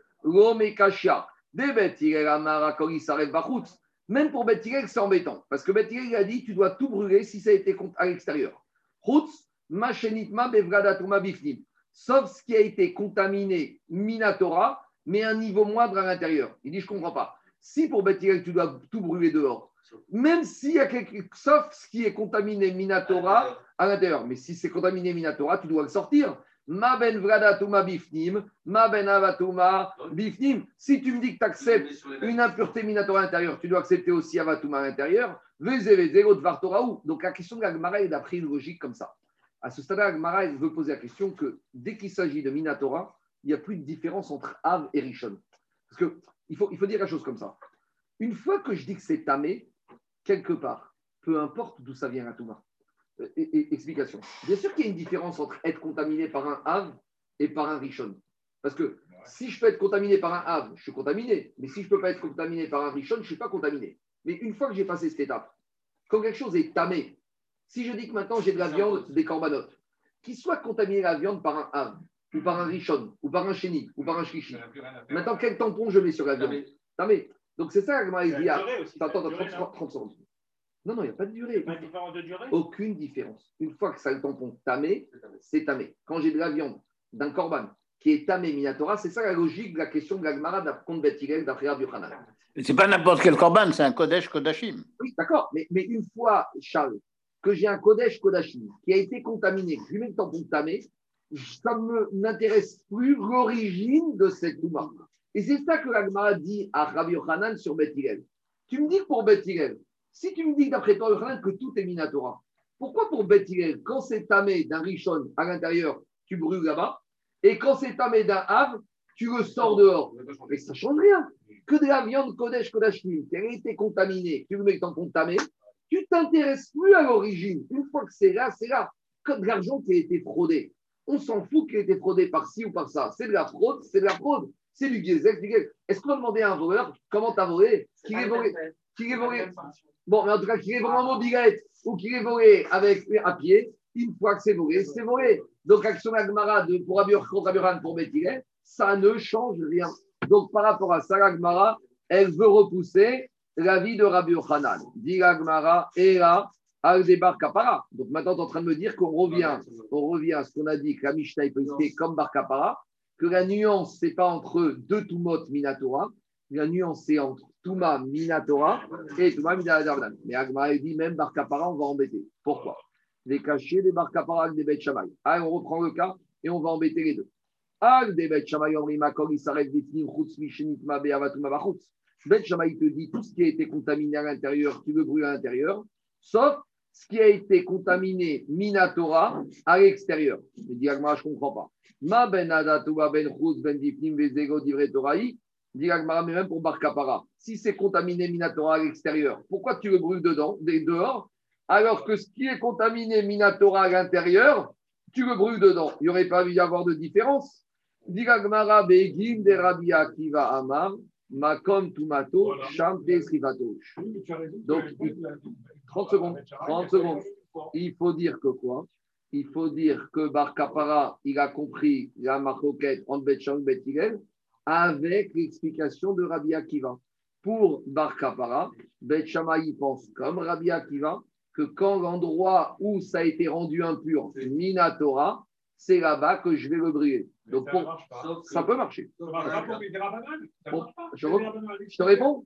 mekashia. De Bet Hillel, Amara, s'arrête Bachutz. Même pour Bet Hillel, c'est embêtant. Parce que Bet Hillel, il a dit tu dois tout brûler si ça a été à l'extérieur. Chutz, machenitma bevradatuma bifnim. Sauf ce qui a été contaminé minatora, mais un niveau moindre à l'intérieur. Il dit je ne comprends pas. Si pour Bet Hillel, tu dois tout brûler dehors, même s'il y a quelque sauf ce qui est contaminé minatora à l'intérieur. Mais si c'est contaminé minatora, tu dois le sortir. Ma ben vradatuma bifnim, ma ben avatuma bifnim. Si tu me dis que tu acceptes une impureté minatora à l'intérieur, tu dois accepter aussi Avatuma à l'intérieur. Donc la question de l'Agmara est d'après une logique comme ça. À ce stade-là, l'Agmara veut poser la question que dès qu'il s'agit de Minatora, il n'y a plus de différence entre Av et Rishon. Parce que il faut, il faut dire la chose comme ça. Une fois que je dis que c'est Tamé, quelque part, peu importe d'où ça vient la Touma. Euh, explication. Bien sûr qu'il y a une différence entre être contaminé par un Hav et par un Rishon. Parce que si je peux être contaminé par un Hav, je suis contaminé. Mais si je ne peux pas être contaminé par un Rishon, je ne suis pas contaminé. Mais une fois que j'ai passé cette étape, quand quelque chose est tamé, si je dis que maintenant j'ai de la viande, des corbanotes, qu'il soit contaminé la viande par un Hav, ou par un Rishon, ou par un Chéni, ou par un Shlishi, maintenant quel tampon je mets sur la viande? Tamé. Donc c'est ça que m'a dit. Attends, attends, 30, 30 secondes. Non, non, il n'y a pas de durée. Pas différent de durée? Aucune différence. Une fois que ça a le tampon tamé, c'est tamé. Quand j'ai de la viande d'un corban qui est tamé minatora, c'est ça la logique de la question de la Gemara d'après Beth Hillel, d'après Rabbi Yochanan. C'est pas n'importe quel corban, c'est un Kodesh Kodashim. Oui, d'accord, mais, mais une fois, Charles, que j'ai un Kodesh Kodashim qui a été contaminé, que je lui mets le tampon tamé, ça ne m'intéresse plus l'origine de cette Touma. Et c'est ça que la Gemara dit à Rabbi Yochanan sur Beth Hillel. Tu me dis que pour Beth Hillel, si tu me dis d'après toi, que tout est Minatora, pourquoi pour Beth quand c'est tamé d'un Rishon à l'intérieur, tu brûles là-bas, et quand c'est tamé d'un Havre, tu le sors dehors Mais ça ne change rien. Que de la viande Kodesh Kodashim qui a été contaminée, tu le mets dans ton tamé, tu t'intéresses plus à l'origine. Une fois que c'est là, c'est là. Comme de l'argent qui a été fraudé. On s'en fout qu'il ait été fraudé par ci ou par ça. C'est de la fraude, c'est de la fraude. C'est du gazette, du. Est-ce qu'on va demander à un voleur comment t'as volé? Est volé? Bon, mais en tout cas, qu'il est en mobilette ou qu'il est volé avec, à pied, une fois que c'est volé, c'est volé. Donc, action Agmara de, pour Abur contre Aburan pour Bethilet, ça ne change rien. Donc, par rapport à ça, l'Agmara, elle veut repousser l'avis de Rabbi Yochanan. Dit l'Agmara, et là, al débar kapara. Donc, maintenant, tu es en train de me dire qu'on revient, on revient à ce qu'on a dit, que la Mishnah est peut expliquer comme bar kapara, que la nuance, c'est pas entre deux Tumot Minatora, la nuance, c'est entre Touma Minatora et Touma Minatora. Mais Agmara il dit même bar kapara, on va embêter. Pourquoi? Les cachets des bar kapara avec des bêtes chamaï. Allez, on reprend le cas et on va embêter les deux. Al des bêtes chamaï, on rimakor, il s'arrête d'Ifnim, Chutz, Mishenit, Mabe, Avatuma, Bachutz. Bête Chamaï te dit tout ce qui a été contaminé à l'intérieur, tu le brûles à l'intérieur, sauf ce qui a été contaminé Minatora à l'extérieur. Je dis, Agmara, je ne comprends pas. Ma ben ben ben. Dit mais même pour Barkapara. Si c'est contaminé Minatora à l'extérieur, pourquoi tu le brûles dedans, des- dehors, alors que ce qui est contaminé Minatora à l'intérieur, tu le brûles dedans? Il n'y aurait pas dû y avoir de différence. Donc, 30 secondes, 30 secondes. Il faut dire que quoi? Il faut dire que Bar Kapara, il a compris la marcoquette entre Bet et Bet avec l'explication de Rabbi Akiva. Pour Bar Kapara, Bet Shammai pense comme Rabbi Akiva que quand l'endroit où ça a été rendu impur, Minatora, c'est là-bas que je vais le brûler. Donc, pour- ça peut marcher. Ça marche pas Bon, je te réponds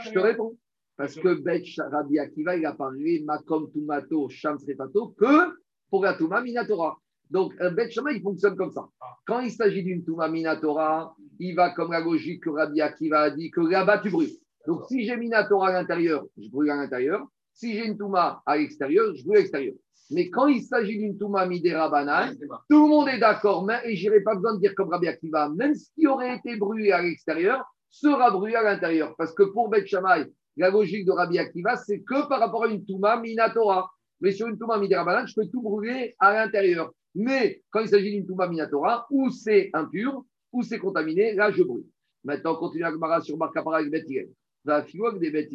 Je te réponds. Parce que Bet Rabbi Akiva, il a parlé Makom Tumato, Sham Srefato, que pour la Touma Minatora. Donc, un Bet Shammai, il fonctionne comme ça. Quand il s'agit d'une Touma Minatora, il va comme la logique que Rabbi Akiva a dit que là-bas, tu brûles. Donc, si j'ai Minatora à l'intérieur, je brûle à l'intérieur. Si j'ai une Touma à l'extérieur, je brûle à l'extérieur. Mais quand il s'agit d'une Touma Midera Banane, tout le monde est d'accord, mais, et je n'aurai pas besoin de dire comme Rabbi Akiva, même ce qui aurait été brûlé à l'extérieur sera brûlé à l'intérieur. Parce que pour Bet Shammai, la logique de Rabbi Akiva, c'est que par rapport à une Touma Minatora. Mais sur une Touma Midera Banane, je peux tout brûler à l'intérieur. Mais quand il s'agit d'une Touma Minatora, où c'est impur, où c'est contaminé, là je brûle. Maintenant, on continue à Gemara sur Barkapara avec Bet Hillel. Va fiouak des des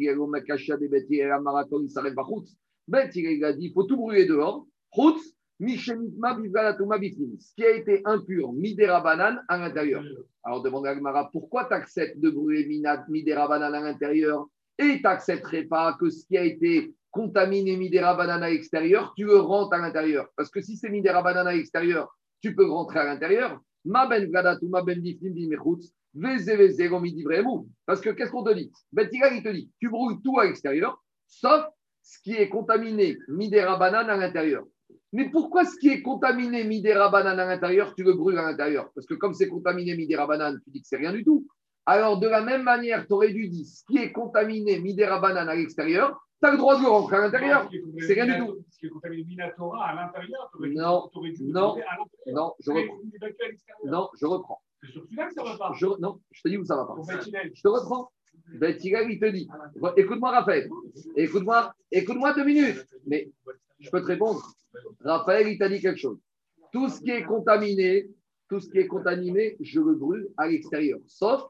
il a dit il faut tout brûler dehors. Ce qui a été impur, Midera Banane, à l'intérieur. Alors demande à Gemara pourquoi tu acceptes de brûler Midera Banane à l'intérieur et tu n'accepterais pas que ce qui a été contaminé Midera Banane à l'extérieur, tu le rentres à l'intérieur. Parce que si c'est Midera Banane à l'extérieur, tu peux rentrer à l'intérieur. Ma ben vladatu, ma ben. Parce que qu'est-ce qu'on te dit? Tigal, il te dit, tu brûles tout à l'extérieur, sauf ce qui est contaminé Midera Banane à l'intérieur. Mais pourquoi ce qui est contaminé Midera Banane à l'intérieur, tu le brûles à l'intérieur? Parce que comme c'est contaminé Midera Banane, tu dis que c'est rien du tout. Alors, de la même manière, tu aurais dû dire ce qui est contaminé Midera Banane à l'extérieur, tu as le droit de le rentrer à l'intérieur. C'est rien du Minato- Ce qui est contaminé Minatora à l'intérieur, t'aurais dû- Non, t'aurais dû non, le à l'intérieur. Non, je reprends. Non, je reprends. C'est sur celui-là que ça va pas. Je, non, je te dis où ça va pas. Bethilel. Je te reprends. Tigal, il te dit. Écoute-moi, Raphaël. Écoute-moi, écoute-moi deux minutes. Mais Je peux te répondre Raphaël, il t'a dit quelque chose. Tout ce qui est contaminé, tout ce qui est contaminé, je le brûle à l'extérieur. Sauf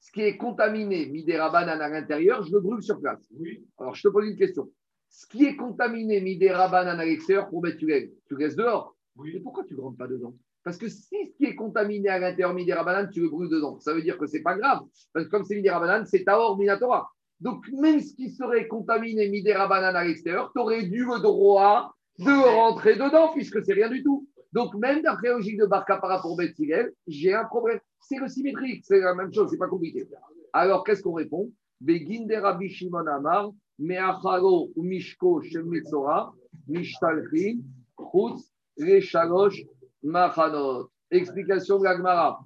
ce qui est contaminé, midérabanan à l'intérieur, je le brûle sur place. Oui. Alors, je te pose une question. Ce qui est contaminé, midérabanan à l'extérieur, pour mettre tu laisses, tu laisses dehors. Mais Oui. pourquoi tu ne rentres pas dedans? Parce que si ce qui est contaminé à l'intérieur, midérabanan, tu le brûles dedans, ça veut dire que ce n'est pas grave. Parce que comme c'est midérabanan, c'est taor minatora. Donc, même ce qui serait contaminé midérabanan à l'extérieur, tu aurais dû le droit de rentrer dedans, puisque c'est rien du tout. Donc, même d'après la logique de Barca par rapport au Bethilel, j'ai un problème. C'est le symétrique, c'est la même chose, c'est pas compliqué. Alors, qu'est-ce qu'on répond? Begin de Rabbi Shimon Amar, Meacharo Mishko Shel Metzora, Mishtalchin, Chutz, Machanot. Explication de la Gemara.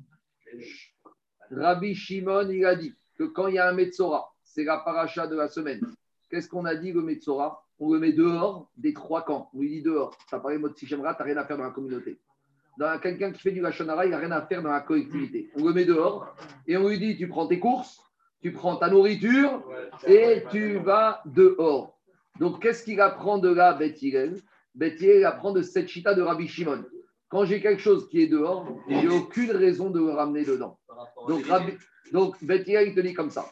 Rabbi Shimon, il a dit que quand il y a un Metzora, c'est la paracha de la semaine. Qu'est-ce qu'on a dit, le Metzora? On le met dehors des trois camps. On lui dit dehors. Ça paraît mode Sichemra, tu n'as rien à faire dans la communauté. Dans quelqu'un qui fait du Lachonara, il n'a rien à faire dans la collectivité. On le met dehors et on lui dit tu prends tes courses, tu prends ta nourriture et tu vas dehors. Donc, qu'est-ce qu'il apprend de là, Beth Hillel? Beth Hillel apprend de cette chita de Rabbi Shimon. Quand j'ai quelque chose qui est dehors, j'ai aucune raison de le ramener dedans. Donc, Rabbi, donc il te dit comme ça.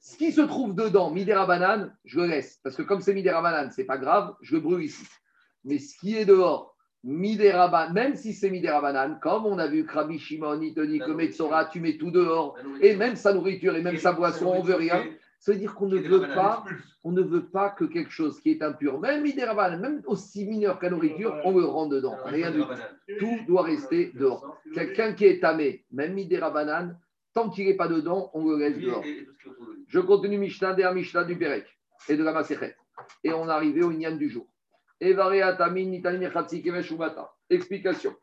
Ce qui se trouve dedans, Midera banane, je le laisse. Parce que comme c'est Midera banane, c'est pas grave, je le brûle ici. Mais ce qui est dehors, Midera banane, même si c'est Midera banane, comme on a vu que Rabbi Shimon, que Metzora, tu mets tout dehors, et même sa nourriture, et même sa boisson, on veut rien. Ça veut dire qu'on ne veut pas, on ne veut pas que quelque chose qui est impur, même Midera banane, même aussi mineur que la nourriture, on le rend dedans. Rien du tout. Tout doit rester dehors. Quelqu'un qui est tamé, même Midera banane, tant qu'il n'est pas dedans, on le laisse dehors. Je continue Mishnah der Mishnah du Pérec et de la Maséchet. Et on est arrivé au Nyan du jour. Explication.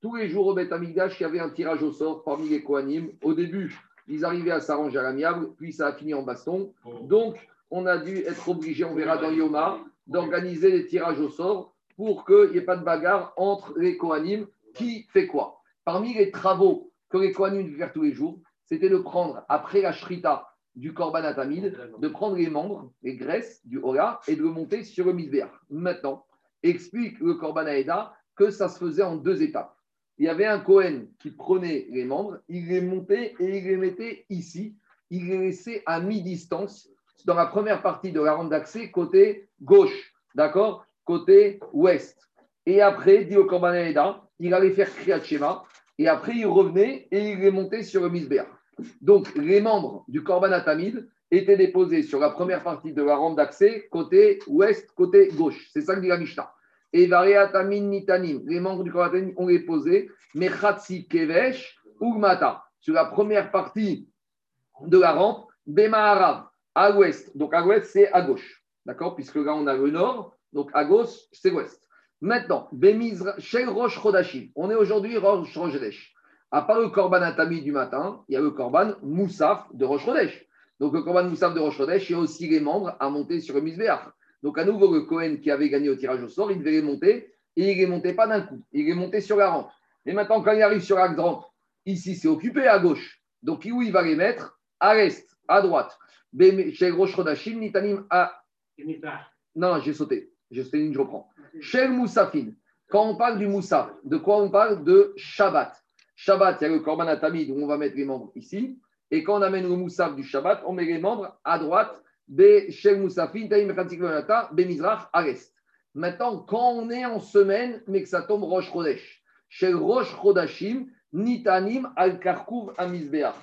Tous les jours au Beth Amikdash, il y avait un tirage au sort parmi les Kohanim. Au début, ils arrivaient à s'arranger à l'amiable, puis ça a fini en baston. Donc, on a dû être obligé, on verra dans Yoma, d'organiser des tirages au sort pour qu'il n'y ait pas de bagarre entre les Kohanim. Qui fait quoi? Parmi les travaux que les Kohanim devaient faire tous les jours, c'était de prendre, après la shrita du Korban Atamid, de prendre les membres, les graisses du Ola et de le monter sur le Misbéach. Maintenant, explique le Korban Aeda que ça se faisait en deux étapes. Il y avait un Kohen qui prenait les membres, il les montait et il les mettait ici. Il les laissait à mi-distance dans la première partie de la rampe d'accès, côté gauche, d'accord? Côté ouest. Et après, dit au Korban Aeda, il allait faire Kriyat Shema et après il revenait et il les montait sur le Misbéach. Donc, les membres du Korban Atamid étaient déposés sur la première partie de la rampe d'accès, côté ouest, côté gauche. C'est ça que dit la Mishnah. Et Vareatamin Nitanim, les membres du Korban Atamid ont les posés, Mechatsi Kevesh, Ugmata, sur la première partie de la rampe, Bema Arav, à l'ouest. Donc, à l'ouest, c'est à gauche. D'accord? Puisque là, on a le nord, donc à gauche, c'est l'ouest. Maintenant, Bemizra, Shel Rosh Chodashim. On est aujourd'hui Rosh Chodesh. À part le Korban Atami du matin, il y a le Korban Moussaf de Rosh Chodesh. Donc, le Korban Moussaf de Rosh Chodesh, il y a aussi les membres à monter sur le Misbéach. Donc, à nouveau, le Cohen qui avait gagné au tirage au sort, il devait les monter et il ne les montait pas d'un coup. Il les montait sur la rampe. Et maintenant, quand il arrive sur la rampe, ici, c'est occupé à gauche. Donc, où il va les mettre? À l'est, à droite. Chez Rosh Chodashim, Nitanim à. Non, j'ai sauté. J'ai sauté une, je reprends. Chez Moussafin. Quand on parle du Moussaf, de quoi on parle? De Shabbat. Shabbat, il y a le Korban Atamid où on va mettre les membres ici. Et quand on amène le Moussaf du Shabbat, on met les membres à droite, Shel Moussafin, Taïm Mechatik Venata, Be Mizrach, à l'est. Maintenant, quand on est en semaine, mais que ça tombe Rosh Chodesh, Rosh Chodashim, Nitanim al Amizbeach.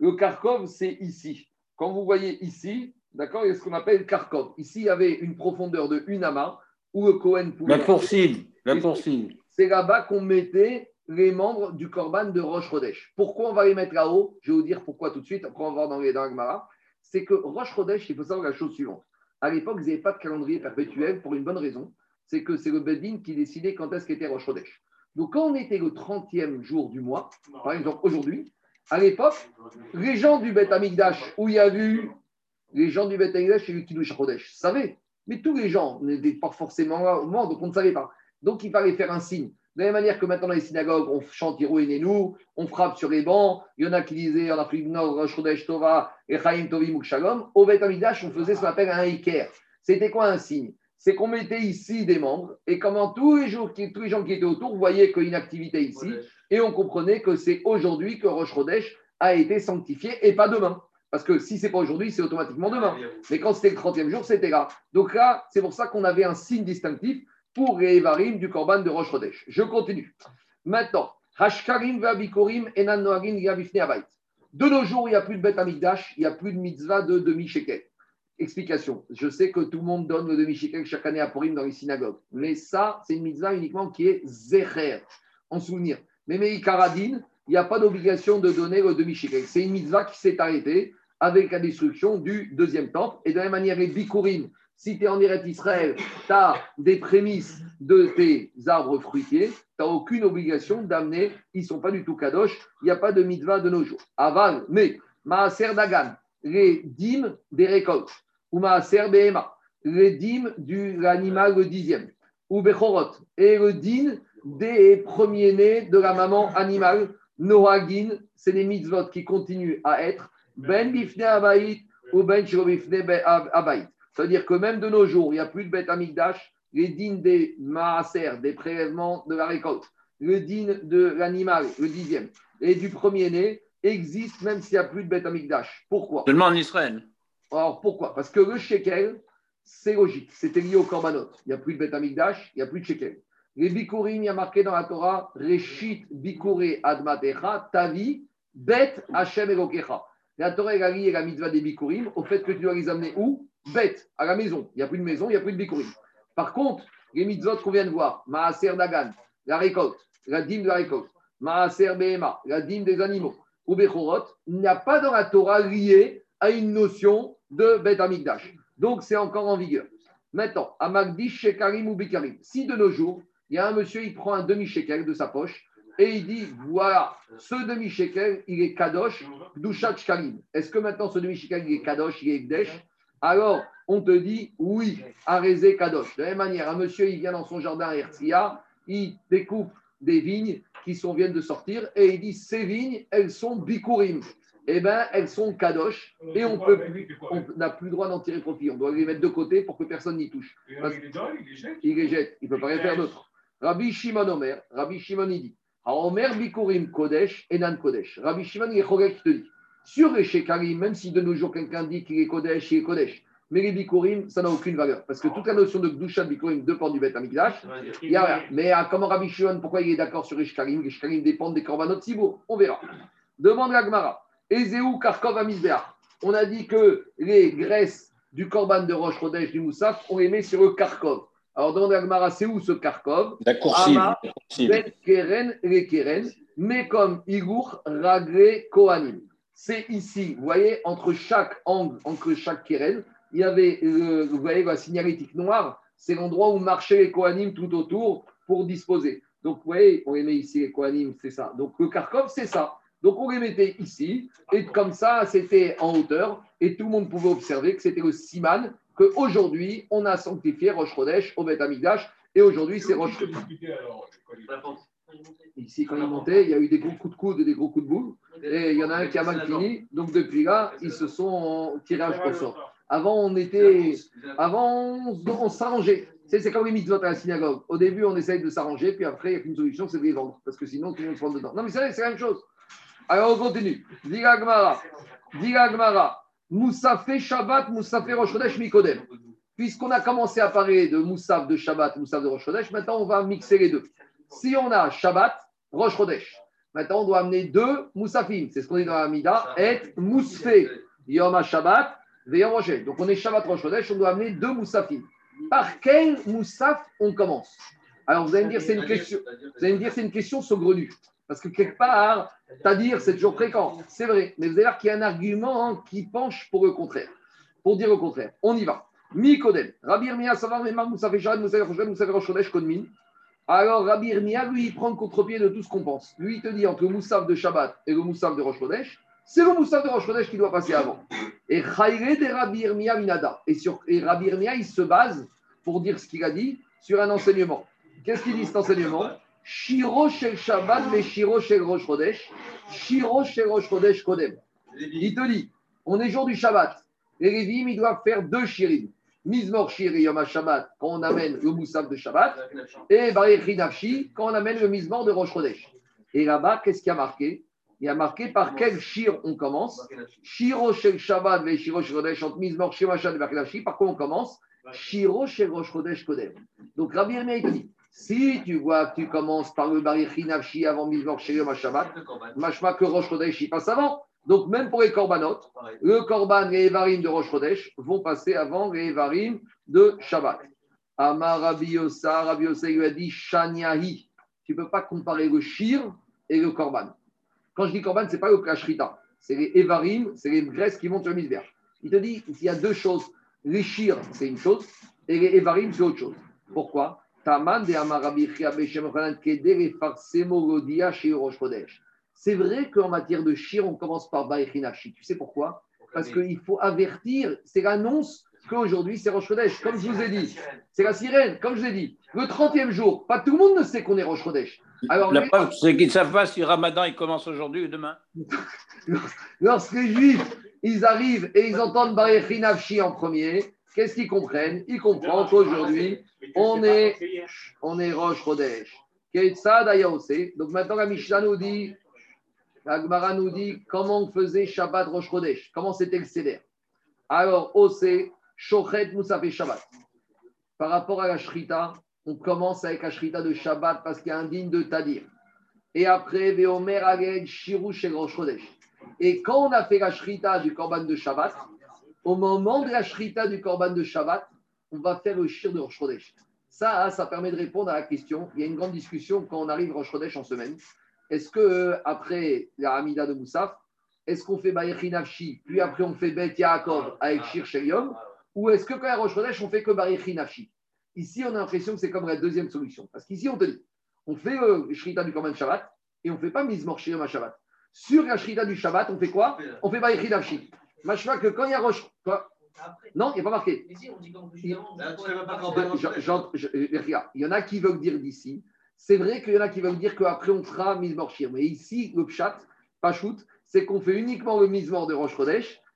Le Karkov, c'est ici. Quand vous voyez ici, d'accord, il y a ce qu'on appelle Karkov. Ici, il y avait une profondeur de une amas où le Kohen pouvait. La pourcine. La. C'est là-bas qu'on mettait les membres du Korban de Rosh Chodesh. Pourquoi on va les mettre là-haut? Je vais vous dire pourquoi tout de suite, après on va voir dans les Gemara. C'est que Rosh Chodesh, il faut savoir la chose suivante. À l'époque, ils n'avaient pas de calendrier perpétuel pour une bonne raison. C'est que c'est le Bedin qui décidait quand est-ce qu'était Rosh Chodesh. Donc quand on était le 30e jour du mois, par exemple aujourd'hui, à l'époque, les gens du Beth Amikdash, où il y a eu les gens du Beth Amikdash et du Kiddush Chodesh, savaient. Mais tous les gens n'étaient pas forcément là au moment, donc on ne savait pas. Donc il fallait faire un signe. De la même manière que maintenant dans les synagogues, on chante nous, on frappe sur les bancs. Il y en a qui disaient en Afrique du Nord, Rosh Tova, et Chaim Tovim Shalom. Au Beth Amikdash, on faisait ce qu'on appelle un Iker. C'était quoi un signe? C'est qu'on mettait ici des membres, et comment tous les, jours, tous les gens qui étaient autour voyaient qu'il y a une activité ici, et on comprenait que c'est aujourd'hui que Chodesh a été sanctifié, et pas demain. Parce que si c'est pas aujourd'hui, c'est automatiquement demain. Mais quand c'était le 30e jour, c'était là. Donc là, c'est pour ça qu'on avait un signe distinctif pour les Evarim du Korban de Rosh Chodesh. Je continue. Maintenant, Hashkarim Vabikorim Enan Noagin Yavifne Abayt. De nos jours, il n'y a plus de Amigdash, il n'y a plus de mitzvah de demi-shekel. Explication. Je sais que tout le monde donne le demi-shekel chaque année à Purim dans les synagogues. Mais ça, c'est une mitzvah uniquement qui est Zecher, en souvenir. Mais Meï Karadine, il n'y a pas d'obligation de donner le demi-shekel. C'est une mitzvah qui s'est arrêtée avec la destruction du deuxième temple. Et de la même manière, les Bikurim, si tu es en Eretz Israël, tu as des prémices de tes arbres fruitiers, tu n'as aucune obligation d'amener, ils ne sont pas du tout kadosh, il n'y a pas de mitzvah de nos jours. Aval, mais Maaser Dagan, les dîmes des récoltes, ou Maaser Behema, les dîmes de l'animal le dixième, ou Bechorot, et le din des premiers-nés de la maman animale, Nohagin, c'est des mitzvot qui continuent à être Ben Bifne Abaït ou Ben Shiro Bifne C'est-à-dire que même de nos jours, il n'y a plus de bête amigdash, les dînes des maaser, des prélèvements de la récolte, le dîne de l'animal, le dixième, et du premier-né existent même s'il n'y a plus de bête amigdash. Pourquoi? Seulement en Israël. alors pourquoi? Parce que le shekel, c'est logique, c'était lié au korbanot. Il n'y a plus de bête amigdash, il n'y a plus de shekel. Les bikurim, il y a marqué dans la Torah, Reshit bikure admatecha, tavi, bet Hashem elokecha. La Torah, elle a lié la mitzvah des bikurim au fait que tu dois les amener où? Bête, à la maison. Il n'y a plus de maison, il n'y a plus de bikurim. Par contre, les mitzvot qu'on vient de voir, Maaser Dagan, la récolte, la dîme de la récolte, Maaser Behema, la dîme des animaux, ou Bechorot, il n'y a pas dans la Torah lié à une notion de Bet Amigdash. Donc, c'est encore en vigueur. Maintenant, à Magdish, Shekarim ou Bikarim. Si de nos jours, il y a un monsieur, il prend un demi-shekel de sa poche et il dit voilà, ce demi-shekel, il est Kadosh, Dushat Shkalim. Est-ce que maintenant ce demi-shekel, il est Kadosh, il est Ekdesh Alors, on te dit oui, Arézé Kadosh. De la même manière, un monsieur, il vient dans son jardin à Herzia, il découpe des vignes qui sont, viennent de sortir et il dit ces vignes, elles sont Bikurim. Eh bien, elles sont Kadosh et on peut on n'a plus le droit d'en tirer profit. On doit les mettre de côté pour que personne n'y touche. Il les donne, il les jette. Il les jette. Il ne peut pas rien faire d'autre. Rabbi Shimon Omer, Rabbi Shimon il dit Omer Bikurim Kodesh et Nan Kodesh. Rabbi Shimon il est qui te dit sur les Shekarim, même si de nos jours quelqu'un dit qu'il est Kodesh, il est Kodesh. Mais les Bikurim, ça n'a aucune valeur. Parce que toute la notion de Gdusha de Bikurim dépend du Beth Amikdash. Il y a rien. Mais comment Rabbi Shimon, pourquoi il est d'accord sur les Shekarim Les Shekarim dépendent des Korbanot Sibour. On verra. Demande la Gemara. Ezeu Karkov Amisbeach. On a dit que les graisses du Korban de Roche Rodèche du Moussaf, on les met sur le Karkov. Alors demande la Gemara, c'est où ce Karkov? La coursive. Ama. Bet Keren, les Keren, mais comme Igour, Ragré, Kohanim. C'est ici, vous voyez, entre chaque angle, entre chaque Keren, il y avait, euh, vous voyez, la signalétique noire, c'est l'endroit où marchaient les Kohanim tout autour pour disposer. Donc, vous voyez, on les met ici, les Kohanim, c'est ça. Donc, le Kharkov, c'est ça. Donc, on les mettait ici, et comme ça, c'était en hauteur, et tout le monde pouvait observer que c'était le Siman, qu'aujourd'hui, on a sanctifié Rosh Chodesh au Beth Amikdash, et aujourd'hui, c'est Rosh Ici, quand il montait, il y a eu des gros coups de coude et des gros coups de boule. Et il y en a un qui a mal fini. Donc, depuis là, ils se sont tirage au sort. Avant, on était. Avant, on, s'arrangeait. C'est comme les mitzvot à la synagogue. Au début, on essaye de s'arranger, puis après, il n'y a qu'une solution, c'est de les vendre. Parce que sinon, tout le monde se rend dedans. Non, mais c'est la même chose. Alors, on continue. Diga Gmara. Diga Gmara. Moussafé Shabbat, Moussafé Rosh Chodesh Mikodem. Puisqu'on a commencé à parler de Moussaf de Shabbat, Moussaf de Rosh Chodesh, maintenant, on va mixer les deux. Si on a Shabbat, Rosh Chodesh, maintenant, on doit amener deux Moussafim. C'est ce qu'on dit dans la Mida. Et Moussfé. Yom HaShabbat, Veyom Rosh. Donc, on est Shabbat Rosh on doit amener deux Moussafim. Par quel Moussaf on commence? Alors, vous allez me dire, c'est une question, vous allez me dire, c'est une question saugrenue. Parce que quelque part, c'est-à-dire, c'est toujours fréquent. C'est vrai. Mais vous allez voir qu'il y a un argument hein, qui penche pour le contraire. Pour dire le contraire. On y va. Mi Kodem. Rabbi Irmia, Savar, Memar, Moussaf Eshad, Moussaf Rosh Chodesh, Kodmin. Alors, Rabbi Irmia, lui, il prend le contre-pied de tout ce qu'on pense. Lui, il te dit entre le Moussaf de Shabbat et le Moussaf de Rosh Chodesh, c'est le Moussaf de Rosh Chodesh qui doit passer avant. Et de Rabbi Irmia Minada. Et, sur, et Rabbi Irmia, il se base, pour dire ce qu'il a dit, sur un enseignement. Qu'est-ce qu'il dit cet enseignement? Shiro shel Shabbat, mais Shiro shel Rosh Chodesh. Shiro shel Rosh Chodesh Kodem. Il te dit, on est jour du Shabbat. Les Lévim, ils doivent faire deux shirim. Mizmor Shir et Yom HaShabbat, quand on amène le Moussaf de Shabbat, et Barechi Nafshi, quand on amène le Mizmor de Rosh Chodesh. Et là-bas, qu'est-ce qu'il y a marqué? Il y a marqué par quel Shir on commence? Shiro Shel Shabbat et Shiro Shel entre Mizmor Shir Mashad et par quoi on commence? Shiro Shel Rosh Chodesh Kodem. Donc Rabbi Yirmiyah, dit, si tu vois que tu commences par le Barechi Nafshi avant Mizmor Shir Yom HaShabbat, Machma que Rosh Chodesh, il passe avant. Donc, même pour les korbanot, le korban et les Evarim de Rosh Chodesh vont passer avant les Evarim de Shabbat. Amar Rabbi Yossa, Rabbi Yossa lui a dit Shaniahi. Tu ne peux pas comparer le shir et le korban. Quand je dis korban, ce n'est pas le kashrita. C'est les Evarim, c'est les graisses qui montent sur le misberge. Il te dit il y a deux choses. Les shir, c'est une chose, et les Evarim, c'est autre chose. Pourquoi? Taman de Amar Rabbi Chia Beshem Yochanan Kedere Farsemo Rosh Chodesh. C'est vrai qu'en matière de shir, on commence par Baïchinafshi. Tu sais pourquoi? Parce qu'il faut avertir, c'est l'annonce qu'aujourd'hui c'est Rosh Chodesh. Comme je vous ai dit, c'est la sirène, comme je vous ai dit. Le 30e jour, pas tout le monde ne sait qu'on est Rosh Chodesh. Alors, La lui, preuve, c'est qu'ils ne savent pas si Ramadan il commence aujourd'hui ou demain. lorsque les Juifs, ils arrivent et ils entendent Baïchinafshi en premier, qu'est-ce qu'ils comprennent? Ils comprennent qu'aujourd'hui, on est, on est Rosh Chodesh. Donc maintenant, la Mishnah nous dit, la Gemara nous dit comment on faisait Shabbat Rosh Chodesh, comment c'était le Seder. Alors, Osé, Shochet Moussaf et Shabbat. Par rapport à la Shrita, on commence avec la Shrita de Shabbat parce qu'il y a un digne de Tadir. Et après, Veomer Aged Shiru Shel Rosh Chodesh. Et quand on a fait la Shrita du Korban de Shabbat, au moment de la Shrita du Korban de Shabbat, on va faire le Shir de Rosh Chodesh. Ça, ça permet de répondre à la question. Il y a une grande discussion quand on arrive Rosh Chodesh en semaine. Est-ce que euh, après la Hamida de Moussaf, est-ce qu'on fait Bayechi Nafshi, puis après on fait Bet Yaakov avec Shir Shel Yom, ou est-ce que quand il y a Rosh Chodesh, on fait que Bayechi Nafshi? Ici, on a l'impression que c'est comme la deuxième solution. Parce qu'ici, on te dit, on fait euh, Shrita du Korban Shabbat et on ne fait pas Mizmor Shir Yom Shabbat. Sur la Shrita du Shabbat, on fait quoi? On fait Bayechi Nafshi. Machma que quand il y a Rosh. quoi Non, il n'y a pas marqué. Il y en a qui veulent dire d'ici. C'est vrai qu'il y en a qui veulent dire qu'après on fera Mizmor Shir. Mais ici, le Pshat, Pachout, c'est qu'on fait uniquement le Mizmor de Rosh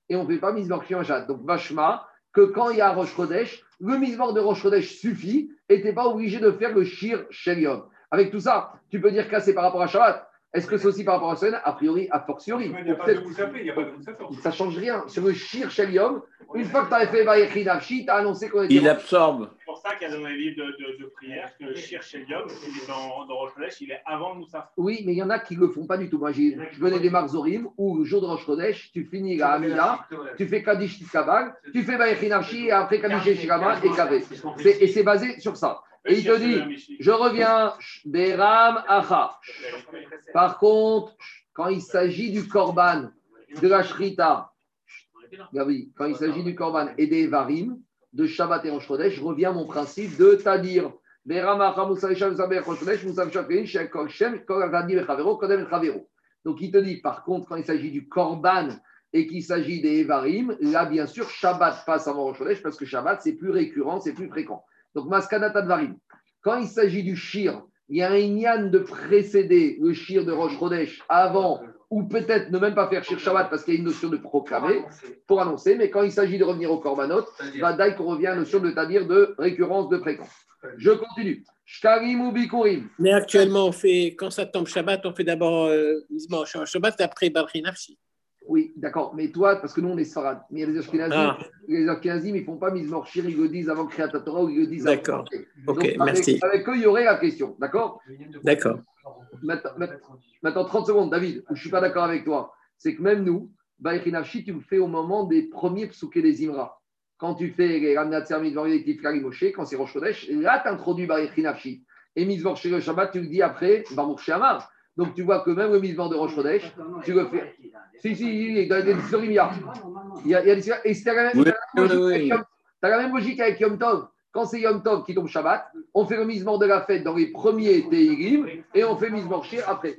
et on ne fait pas Mizmor Shir Shabbat. Donc, Vachma, que quand il y a Rosh Chodesh, le Mizmor de Rosh Chodesh suffit et tu n'es pas obligé de faire le Shir Shel Yom. Avec tout ça, tu peux dire que c'est par rapport à Shabbat. Est-ce que c'est aussi par rapport à Semaine A priori, a fortiori. Il n'y a pas de Moussafé, il n'y a pas de Moussafé. Ça ne change rien. Sur le Shir Shel Yom, une fois que tu avais fait Bayechi Nafshi, tu as annoncé qu'on était. Il absorbe. C'est pour ça qu'il y a dans les livres de, de, de prière que le Shir Shelium, il est dans, dans Rosh Chodesh, il est avant le Moussaf. Oui, mais il y en a qui ne le font pas du tout. Moi, je venais des Marzorim où le jour de Rosh Chodesh, tu finis la Hamida, tu fais Kaddish Kabal, tu fais Bayechi Nafshi et après Kaddish Shikama et Kavé. Et c'est basé sur ça. Et il te dit, je reviens, Beram Acha. Par contre, quand il s'agit du Korban, de la Shrita, quand il s'agit du Korban et des Varim, de Shabbat et Chodesh, je reviens à mon principe de Tadir. Donc il te dit, par contre, quand il s'agit du Korban et qu'il s'agit des Evarim, là, bien sûr, Shabbat passe avant Rosh parce que Shabbat, c'est plus récurrent, c'est plus fréquent. Donc, Maskanat Advarim. Quand il s'agit du Shir, il y a un Inyan de précéder le Shir de Rosh Chodesh avant, ou peut-être ne même pas faire Shir Shabbat parce qu'il y a une notion de proclamer, pour annoncer, mais quand il s'agit de revenir au Korbanot, Vadaï qu'on revient à la notion de c'est-à-dire de récurrence de fréquence. Je continue. Shkarim ou Bikurim? Mais actuellement, on fait, quand ça tombe Shabbat, on fait d'abord euh, Mizmor Shabbat et après Baruch Nafshi. Oui, d'accord. Mais toi, parce que nous, on est Sfarad. Mais il y a les Ashkenazim, Ah. les Ashkenazim, ils ne font pas Mizmor Shir, ils le disent avant Kriyat Torah ou ils le disent avant. D'accord. Ok, avec, merci. Avec eux, il y aurait la question. D'accord D'accord. Maintenant, maintenant- maintenant, 30 secondes, David, où je ne suis pas d'accord avec toi. C'est que même nous, Baïchinafshi, tu le fais au moment des premiers psouké des Imra. Quand tu fais les Ramnat Sermid Variétif Moshe, quand c'est Rosh Chodesh, là, tu introduis Baïchinafshi. Et Mizvor chez le Shabbat, tu le dis après, Baruch Shamar. Donc tu vois que même le Mizvor de Rosh Chodesh, tu le fais. Si, si, il y a des il y a. Des Et c'est la même, Oui, oui, logique avec. Yom- t'as la même logique avec Yom Tov. Quand c'est Yom Tov qui tombe Shabbat, on fait le Mizvor de la fête dans les premiers Teirim et on fait Mizvor Shir après.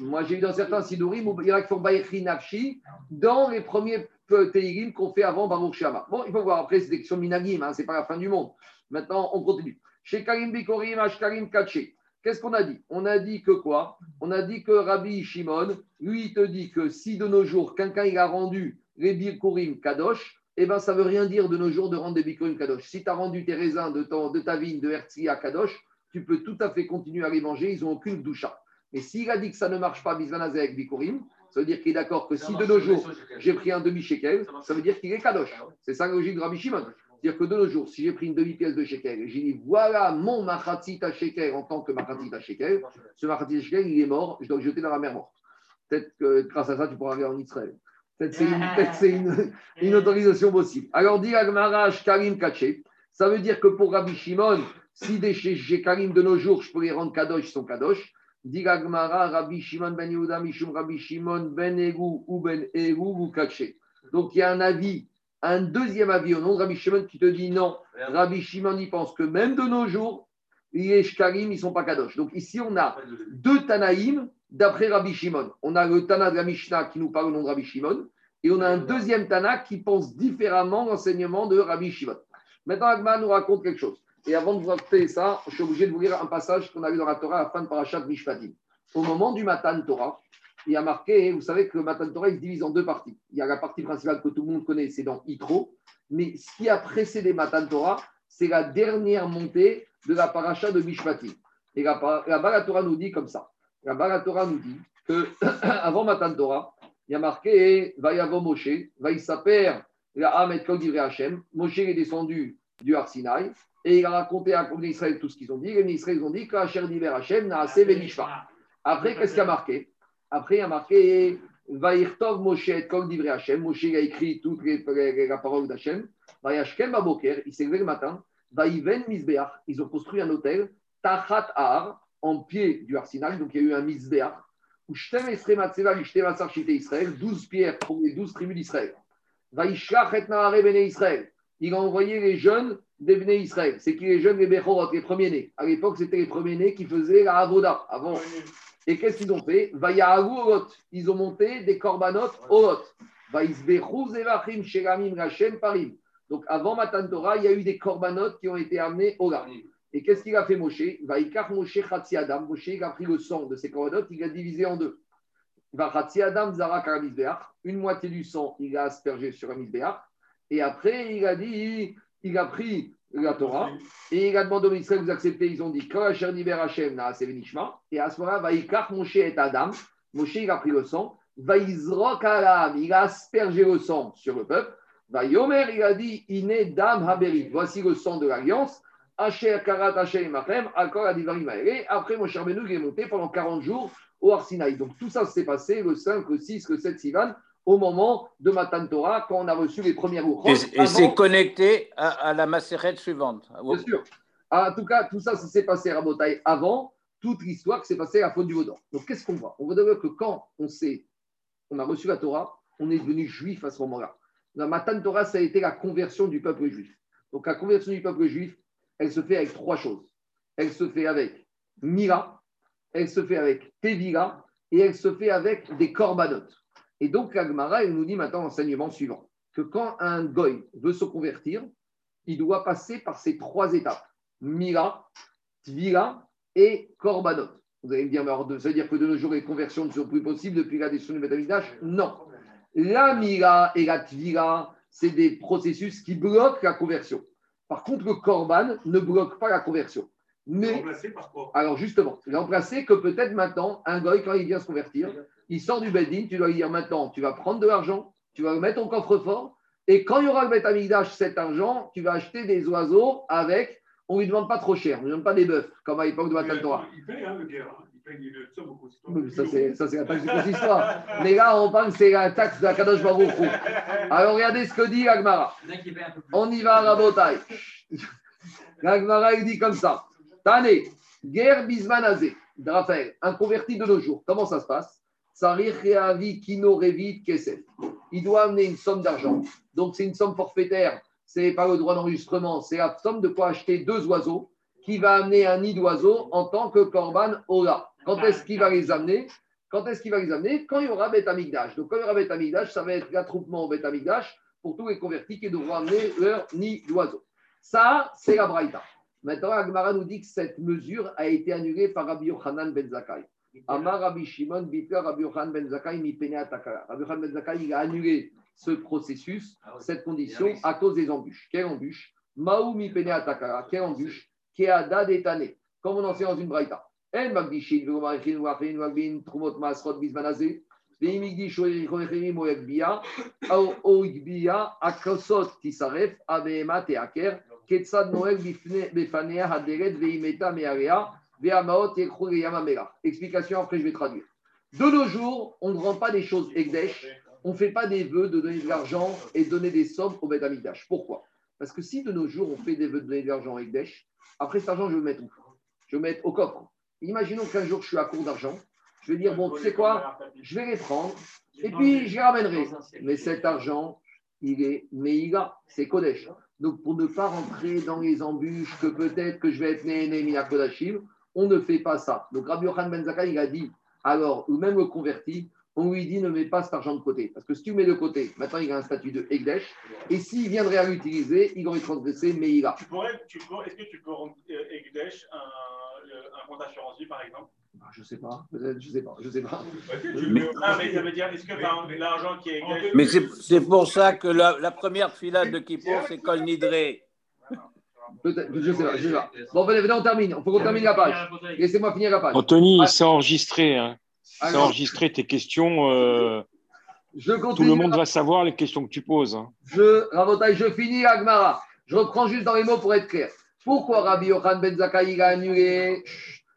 Moi, j'ai eu dans certains Sidurim il y en a qui font Bayechi Nafshi dans les premiers peu- Teirim qu'on fait avant Baruch Shama. Bon, il faut voir après, c'est des questions Minagim, hein, c'est pas la fin du monde. Maintenant, on continue. Chez Karim Bikorim, Ashkarim Kaché. Qu'est-ce qu'on a dit? On a dit que quoi? On a dit que Rabbi Shimon, lui, il te dit que si de nos jours, quelqu'un il a rendu les Bikurim Kadosh, eh ben, ça ne veut rien dire de nos jours de rendre des bikurim kadosh. Si tu as rendu tes raisins de, ton- de ta vigne de Herzli à kadosh, tu peux tout à fait continuer à les manger, ils n'ont aucune doucha. Mais s'il a dit que ça ne marche pas, bisvanazé avec bikurim, ça veut dire qu'il est d'accord que si de nos jours, j'ai pris un demi-shekel, ça veut dire qu'il est kadosh. C'est ça la logique de Rabbi Shimon. C'est-à-dire que de nos jours, si j'ai pris une demi-pièce de shekel et j'ai dit voilà mon machatzit à shekel en tant que machatzit à shekel, ce machatzit à shekel, il est mort, je dois le jeter dans la mer morte. Peut-être que grâce à ça, tu pourras aller en Israël. Peut-être c'est une, autorisation possible. Alors, dit Agmarash Karim Kaché, ça veut dire que pour Rabbi Shimon, si des Karim de nos jours, je peux les rendre kadosh, ils kadosh. Dit Agmara, Rabbi Shimon ben Yehuda, Mishum Rabbi Shimon ben Egu ou ben Egu ou Kaché. Donc, il y a un avis, un deuxième avis au nom de Rabbi Shimon qui te dit non. Rabbi Shimon, il pense que même de nos jours, les Shkarim, ils ne sont pas kadosh. Donc, ici, on a deux Tanaïm d'après Rabbi Shimon. On a le Tana de la Mishnah qui nous parle au nom de Rabbi Shimon, et on a un deuxième Tana qui pense différemment l'enseignement de Rabbi Shimon. Maintenant, Agma nous raconte quelque chose. Et avant de vous raconter ça, je suis obligé de vous lire un passage qu'on a vu dans la Torah à la fin de Parashat Mishpatim. Au moment du Matan Torah, il y a marqué, vous savez que le Matan Torah il se divise en deux parties. Il y a la partie principale que tout le monde connaît, c'est dans Itro. Mais ce qui a précédé Matan Torah, c'est la dernière montée de la paracha de Mishpatim. Et là-bas, la Torah nous dit comme ça. Là-bas, la Torah nous dit que avant Matan Torah, il y a marqué Vayavo Moshe, Vaïsaper, la Ahmed Kol Hashem. Moshe est descendu du Har Sinaï et il a raconté à Israël tout ce qu'ils ont dit. Les Israël ont dit Kacher Divrei Hashem, Naase Venishva. Après, qu'est-ce qu'il y a marqué? Après, il y a marqué Vaïrtov Moshe Kol Divrei Hashem. Moshe a écrit les, la parole d'Hachem. Vayashkem Baboker, il s'est levé le matin. Vaïven Misbeach, ils ont construit un hôtel. Tachat Har, en pied du Har Sinaï, donc il y a eu un Misbeach. Où Shtem Esrei Matseva, Shtem Matsar Shite Israël, 12 pierres pour les 12 tribus d'Israël. Vaïshlach et Nahare Bene Israël. Il a envoyé les jeunes des Bene Israël. C'est qui les jeunes, les Bechorot, les premiers-nés. À l'époque, c'était les premiers-nés qui faisaient la Avoda avant. Et qu'est-ce qu'ils ont fait. Ils ont monté des Rachem Parim. Donc avant Matan Torah, il y a eu des korbanot qui ont été amenés au Lar. Et qu'est-ce qu'il a fait Moshe Moshe Adam. Moshe il a pris le sang de ces korbanot, il l'a divisé en deux. Adam Zarak. Une moitié du sang, il a aspergé sur un. Et après, il a dit, il a pris la Torah et il a demandé aux Israël, vous acceptez Ils ont dit. Et à ce moment-là, Vaikar Moshe et Adam. Moshe, il a pris le sang. Alam. Il a aspergé le sang sur le peuple. Vayomer, il a dit, Iné Dam Haberi. Voici le sang de l'alliance. Asher Karat Asher Machem, Akor Adivarim Aere. Après, Moshe Rabbeinu, il est monté pendant 40 jours au Arsinaï. Donc tout ça s'est passé le 5, le 6, le 7 Sivan, au moment de Matan Torah, quand on a reçu les premières Et, roues. et c'est connecté à, à la macérette suivante. Bien sûr. En tout cas, tout ça, ça s'est passé à Rabotaï avant toute l'histoire qui s'est passée à la faute du Vaudan. Donc qu'est-ce qu'on voit? On voit d'abord que quand on sait, on a reçu la Torah, on est devenu juif à ce moment-là. La Matan Torah, ça a été la conversion du peuple juif. Donc la conversion du peuple juif, elle se fait avec trois choses. Elle se fait avec Mira, elle se fait avec Tevila et elle se fait avec des korbanot. Et donc la Gemara, elle nous dit maintenant l'enseignement suivant que quand un goy veut se convertir, il doit passer par ces trois étapes Mira, Tvila et Korbanot. Vous allez me dire, mais alors, ça veut dire que de nos jours, les conversions ne sont plus possibles depuis la destruction du Betamikdash Non. La Mira et la Tvila, c'est des processus qui bloquent la conversion. Par contre, le Korban ne bloque pas la conversion. Mais, Remplacé par quoi? Alors justement, remplacer que peut-être maintenant, un goy, quand il vient se convertir, il sort du Bedin, tu dois lui dire maintenant, tu vas prendre de l'argent, tu vas mettre au coffre-fort, et quand il y aura le Bet Amigdash, cet argent, tu vas acheter des oiseaux avec, on ne lui demande pas trop cher, on ne lui demande pas des bœufs, comme à l'époque de Matan Torah. Il paye, hein, le gars. Il paye somme au. Oui, Ça, c'est ça, c'est la taxe du consistoire. Mais là, on parle, c'est la taxe de la Kadosh Baruch Hu. Alors, regardez ce que dit Agmara. On y va à Rabotai. L'Agmara, il dit comme ça. Tane, guerre bismanazé. Raphaël, un converti de nos jours. Comment ça se passe? Il doit amener une somme d'argent. Donc, c'est une somme forfaitaire. C'est pas le droit d'enregistrement. C'est la somme de quoi acheter deux oiseaux qui va amener un nid d'oiseaux en tant que Korban Ola. Quand est-ce qu'il va les amener? Quand est-ce qu'il va les amener? Quand il y aura Bet Amigdash. Donc, quand il y aura Bet Amigdash, ça va être l'attroupement au Bet Amigdash pour tous les convertis qui devront amener leur nid d'oiseaux. Ça, c'est la Braïta. Maintenant, Agmara nous dit que cette mesure a été annulée par Rabbi Yochanan ben Zakkai. Amar Rabbi Shimon, Bitra Rabbi Yochanan ben Zakkai, mi pene atakara. Rabbi Yochanan ben Zakkai, il a annulé ce processus, cette condition à cause des embûches. Quelle embûche? Maou mi pene atakara. Quelle embûche? Keada detane. Comme on enseigne dans une braïta. En magdishin, vegomarichin, wachin, wagbin, trumot masrot, bismanazé. Veimigdish, oecherim, oegbia, oegbia, akosot, tisaref, abema, teaker, ketsad noel, befanea, haderet, veimeta, mearea. Explication, après je vais traduire. De nos jours, on ne rend pas des choses Egdesh, on ne fait pas des vœux de donner de l'argent et donner des sommes au Beth. Pourquoi? Parce que si de nos jours, on fait des vœux de donner de l'argent Egdesh, après cet argent, je vais le mettre où? Je vais le mettre au coffre. Imaginons qu'un jour, je suis à court d'argent. Je vais dire, bon, tu sais quoi? Je vais les prendre et puis je les ramènerai. Mais cet argent, il est Meïga, c'est Kodesh. Donc, pour ne pas rentrer dans les embûches que peut-être que je vais être né, né, Kodashim, on ne fait pas ça. Donc, Rabbi Yochanan Ben Zakkai, il a dit, alors, ou même le converti, on lui dit ne mets pas cet argent de côté. Parce que si tu le mets de côté, maintenant il a un statut de Egdesh, et s'il viendrait à l'utiliser, il aurait transgressé, mais il a. Tu pourrais, tu pourrais, est-ce que tu peux rendre euh, Egdesh un, le- un compte assurance vie, par exemple? Ah, Je sais pas, peut-être, je sais pas, je sais pas. Mais- Ah, mais ça veut dire, est-ce que l'argent qui est Egdesh. Mais c'est c'est pour ça que la, la première filade de Kippour, c'est Kol Nidré. Peut-être, je sais pas, je sais pas. Bon, venez, venez, on termine. Il faut qu'on termine la page. Laissez-moi finir la page. Anthony, Ah. c'est enregistré. Hein. C'est enregistré tes questions. euh, je tout le monde va savoir les questions que tu poses. hein. Je, Rabotai, je finis Agmara. Je reprends juste dans les mots pour être clair. Pourquoi Rabbi Yochanan Ben Zakkai il a annulé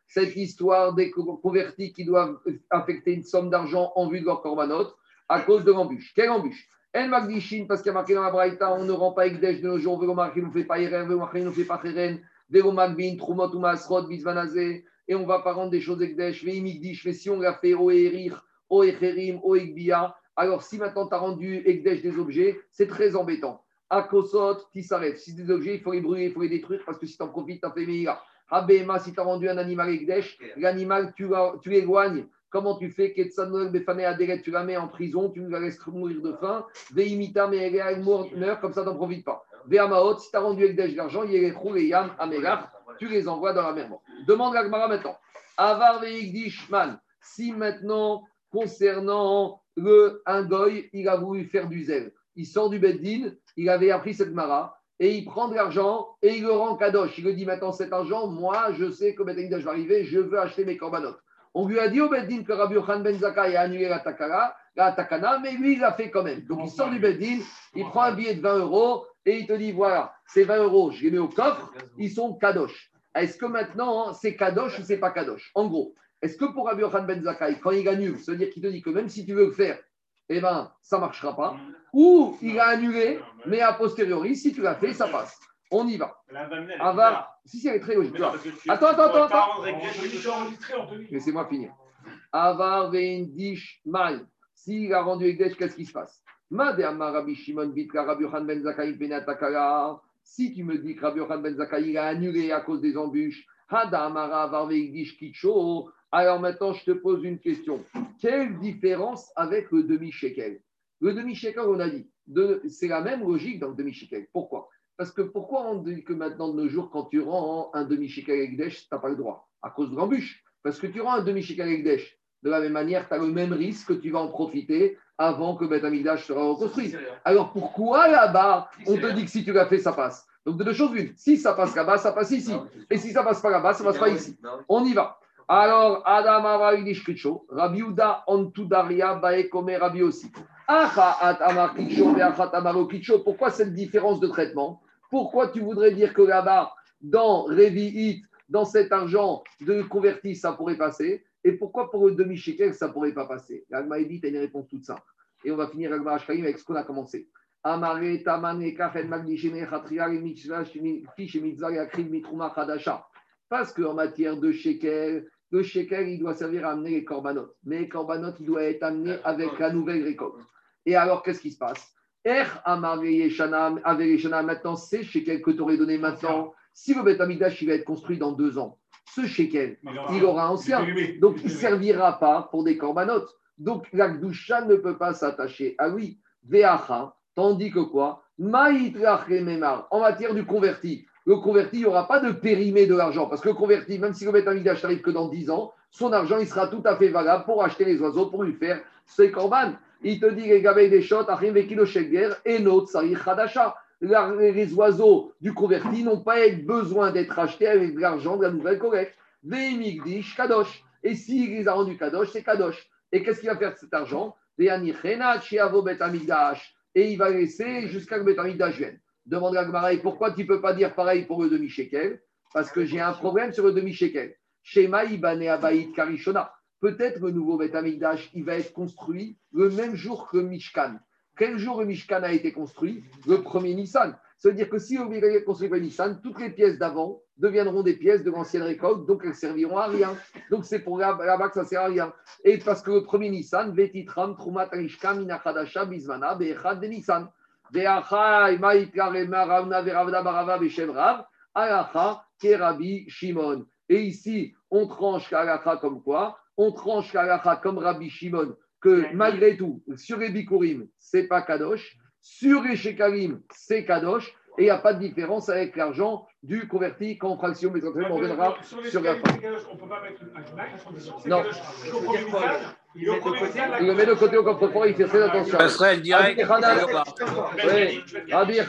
cette histoire des co- convertis qui doivent affecter une somme d'argent en vue de leur korbanot à cause de l'embûche? Quelle embûche? En Magdishin, parce qu'il y a marqué dans la Braïta, on ne rend pas Ekdesh de nos jours, Vélo Marqué ne fait pas Yeren, Vélo Marqué ne fait pas Cheren, Vélo Magbin, Trumot ou Masrod, Bizvanazé, et on ne va pas rendre des choses Ekdesh, Veimigdish, mais si on l'a fait au Erir, au Echerim, au Ekbia, alors si maintenant tu as rendu Ekdesh des objets, c'est très embêtant. Akosot, Tisaref. Si des objets, il faut les brûler, il faut les détruire parce que si tu en profites, tu en fais meilleur. Abema, si tu as rendu un animal Ekdesh, l'animal, tu, la- tu l'éloignes. Comment tu fais Aderet, tu la mets en prison, tu la laisses mourir de faim. Veimita, mais elle meurt, comme ça, tu n'en profites pas. Veamaot, si tu as rendu Ekdesh l'argent, il y a les Khou, les Yam, Amegar, tu les envoies dans la mer morte. Demande la Gemara maintenant. Avar Veikdishman, si maintenant, concernant le, un goy, il a voulu faire du zèle. Il sort du Beddin, il avait appris cette mara, et il prend de l'argent et il le rend kadosh. Il lui dit maintenant cet argent, moi je sais que Beddin va arriver, je veux acheter mes corbanotes. On lui a dit au Beddin que Rabbi Yochanan Ben Zakkai a annulé la, takana, mais lui il l'a fait quand même. Donc il sort du Beddin, il prend un billet de 20 euros et il te dit voilà, ces 20 euros, je les mets au coffre, ils sont kadosh. Est-ce que maintenant hein, c'est kadosh ou c'est pas kadosh? En gros, est-ce que pour Rabbi Yochanan Ben Zakkai, quand il annule, ça veut dire qu'il te dit que même si tu veux le faire, eh ben, ça ne marchera pas. Ou il a annulé, mais a posteriori, si tu l'as fait, ça passe. On y va. La vanne, elle est Avar, si, si, elle est très logique. Attends, attends, attends, Laissez-moi finir. Avar veindish mal. S'il a rendu Egdesh, qu'est-ce qui se passe? Ben. Si tu me dis que Rabbi Yochanan Ben Zakkai il a annulé à cause des embûches, Hada Amara Avar veindish Kicho. Alors maintenant, je te pose une question. Quelle différence avec le demi-shekel? Le demi-shekel, on a dit, c'est la même logique dans le demi-shekel. Pourquoi? Parce que pourquoi on dit que maintenant, de nos jours, quand tu rends un demi-shekel Egdesh, tu n'as pas le droit? À cause de l'embûche. Parce que tu rends un demi-shekel Egdesh, de la même manière, tu as le même risque que tu vas en profiter avant que Beth Amikdash sera reconstruit. Alors pourquoi là-bas, on te dit que si tu l'as fait, ça passe? Donc de deux choses une. Si ça passe là-bas, ça passe ici. Et si ça passe pas là-bas, ça passe pas ici. On y va. Alors, Adam Avaridish Kricho, Rabbi Uda Antudaria Baekome Rabbi aussi. Achat Amar Kicho, Achat Amaro Kicho. Pourquoi cette différence de traitement? Pourquoi tu voudrais dire que là-bas, dans Revi'it, dans cet argent de converti, ça pourrait passer Et pourquoi pour le demi-shekel, ça ne pourrait pas passer L'Agma dit, as une réponse toute simple. Et on va finir Agma Ashkarim avec ce qu'on a commencé. Parce qu'en matière de shekel, le shekel, il doit servir à amener les corbanotes. Mais les corbanotes, il doit être amené avec la nouvelle récolte. Et alors, qu'est-ce qui se passe? Er maintenant, c'est shekel que tu aurais donné maintenant. Si le Beth Amikdash, il va être construit dans deux ans, ce shekel, il aura ancien. Donc, il ne servira pas pour des corbanotes. Donc, la Gdusha ne peut pas s'attacher à lui. Veacha, tandis que quoi? En matière du converti. Le converti, il n'y aura pas de périmé de l'argent. Parce que le converti, même si le Beth Amikdash n'arrive que dans 10 ans, son argent, il sera tout à fait valable pour acheter les oiseaux, pour lui faire ses corbanes. Il te dit les des shots, achim et notre hadasha. Les oiseaux du converti n'ont pas besoin d'être achetés avec de l'argent de la nouvelle collecte. Kadosh. Et s'il les a rendus kadosh, c'est kadosh. Et qu'est-ce qu'il va faire de cet argent? Et il va laisser jusqu'à que le bet amigdash vienne. Demande la Gemara, et pourquoi tu ne peux pas dire pareil pour le demi-shekel? Parce que j'ai un problème sur le demi-shekel. Shema Ibane Abaït Karishona. Peut-être le nouveau Bet Amikdash, il va être construit le même jour que Mishkan. Quel jour le Mishkan a été construit? Le premier Nissan. Ça veut dire que si le Mishkan est construit le Nissan, toutes les pièces d'avant deviendront des pièces de l'ancienne récolte, donc elles serviront à rien. Donc c'est pour là- là-bas que ça sert à rien. Et parce que le premier Nissan, Vetitram, Trumat Arishka, Minachadasha, Bismana, Be'echad de Nissan. Ve'achai, Ma'ikar, Ema, Ravna, Ve'ravda, Barava, Be'shem Rav, Alacha, Kerabi, Shimon. Et ici, on tranche Kalacha comme quoi? On tranche Kalacha comme Rabbi Shimon, que malgré tout, sur les Bikurim, c'est pas Kadosh, sur les Shekalim, c'est Kadosh, et il n'y a pas de différence avec l'argent du converti qu'en fraction, mais on reviendra sur la fin. On ne peut pas mettre un knack, Non. Il le met de côté au coffre-fort, il fait très attention. Ça serait le direct. Rabbi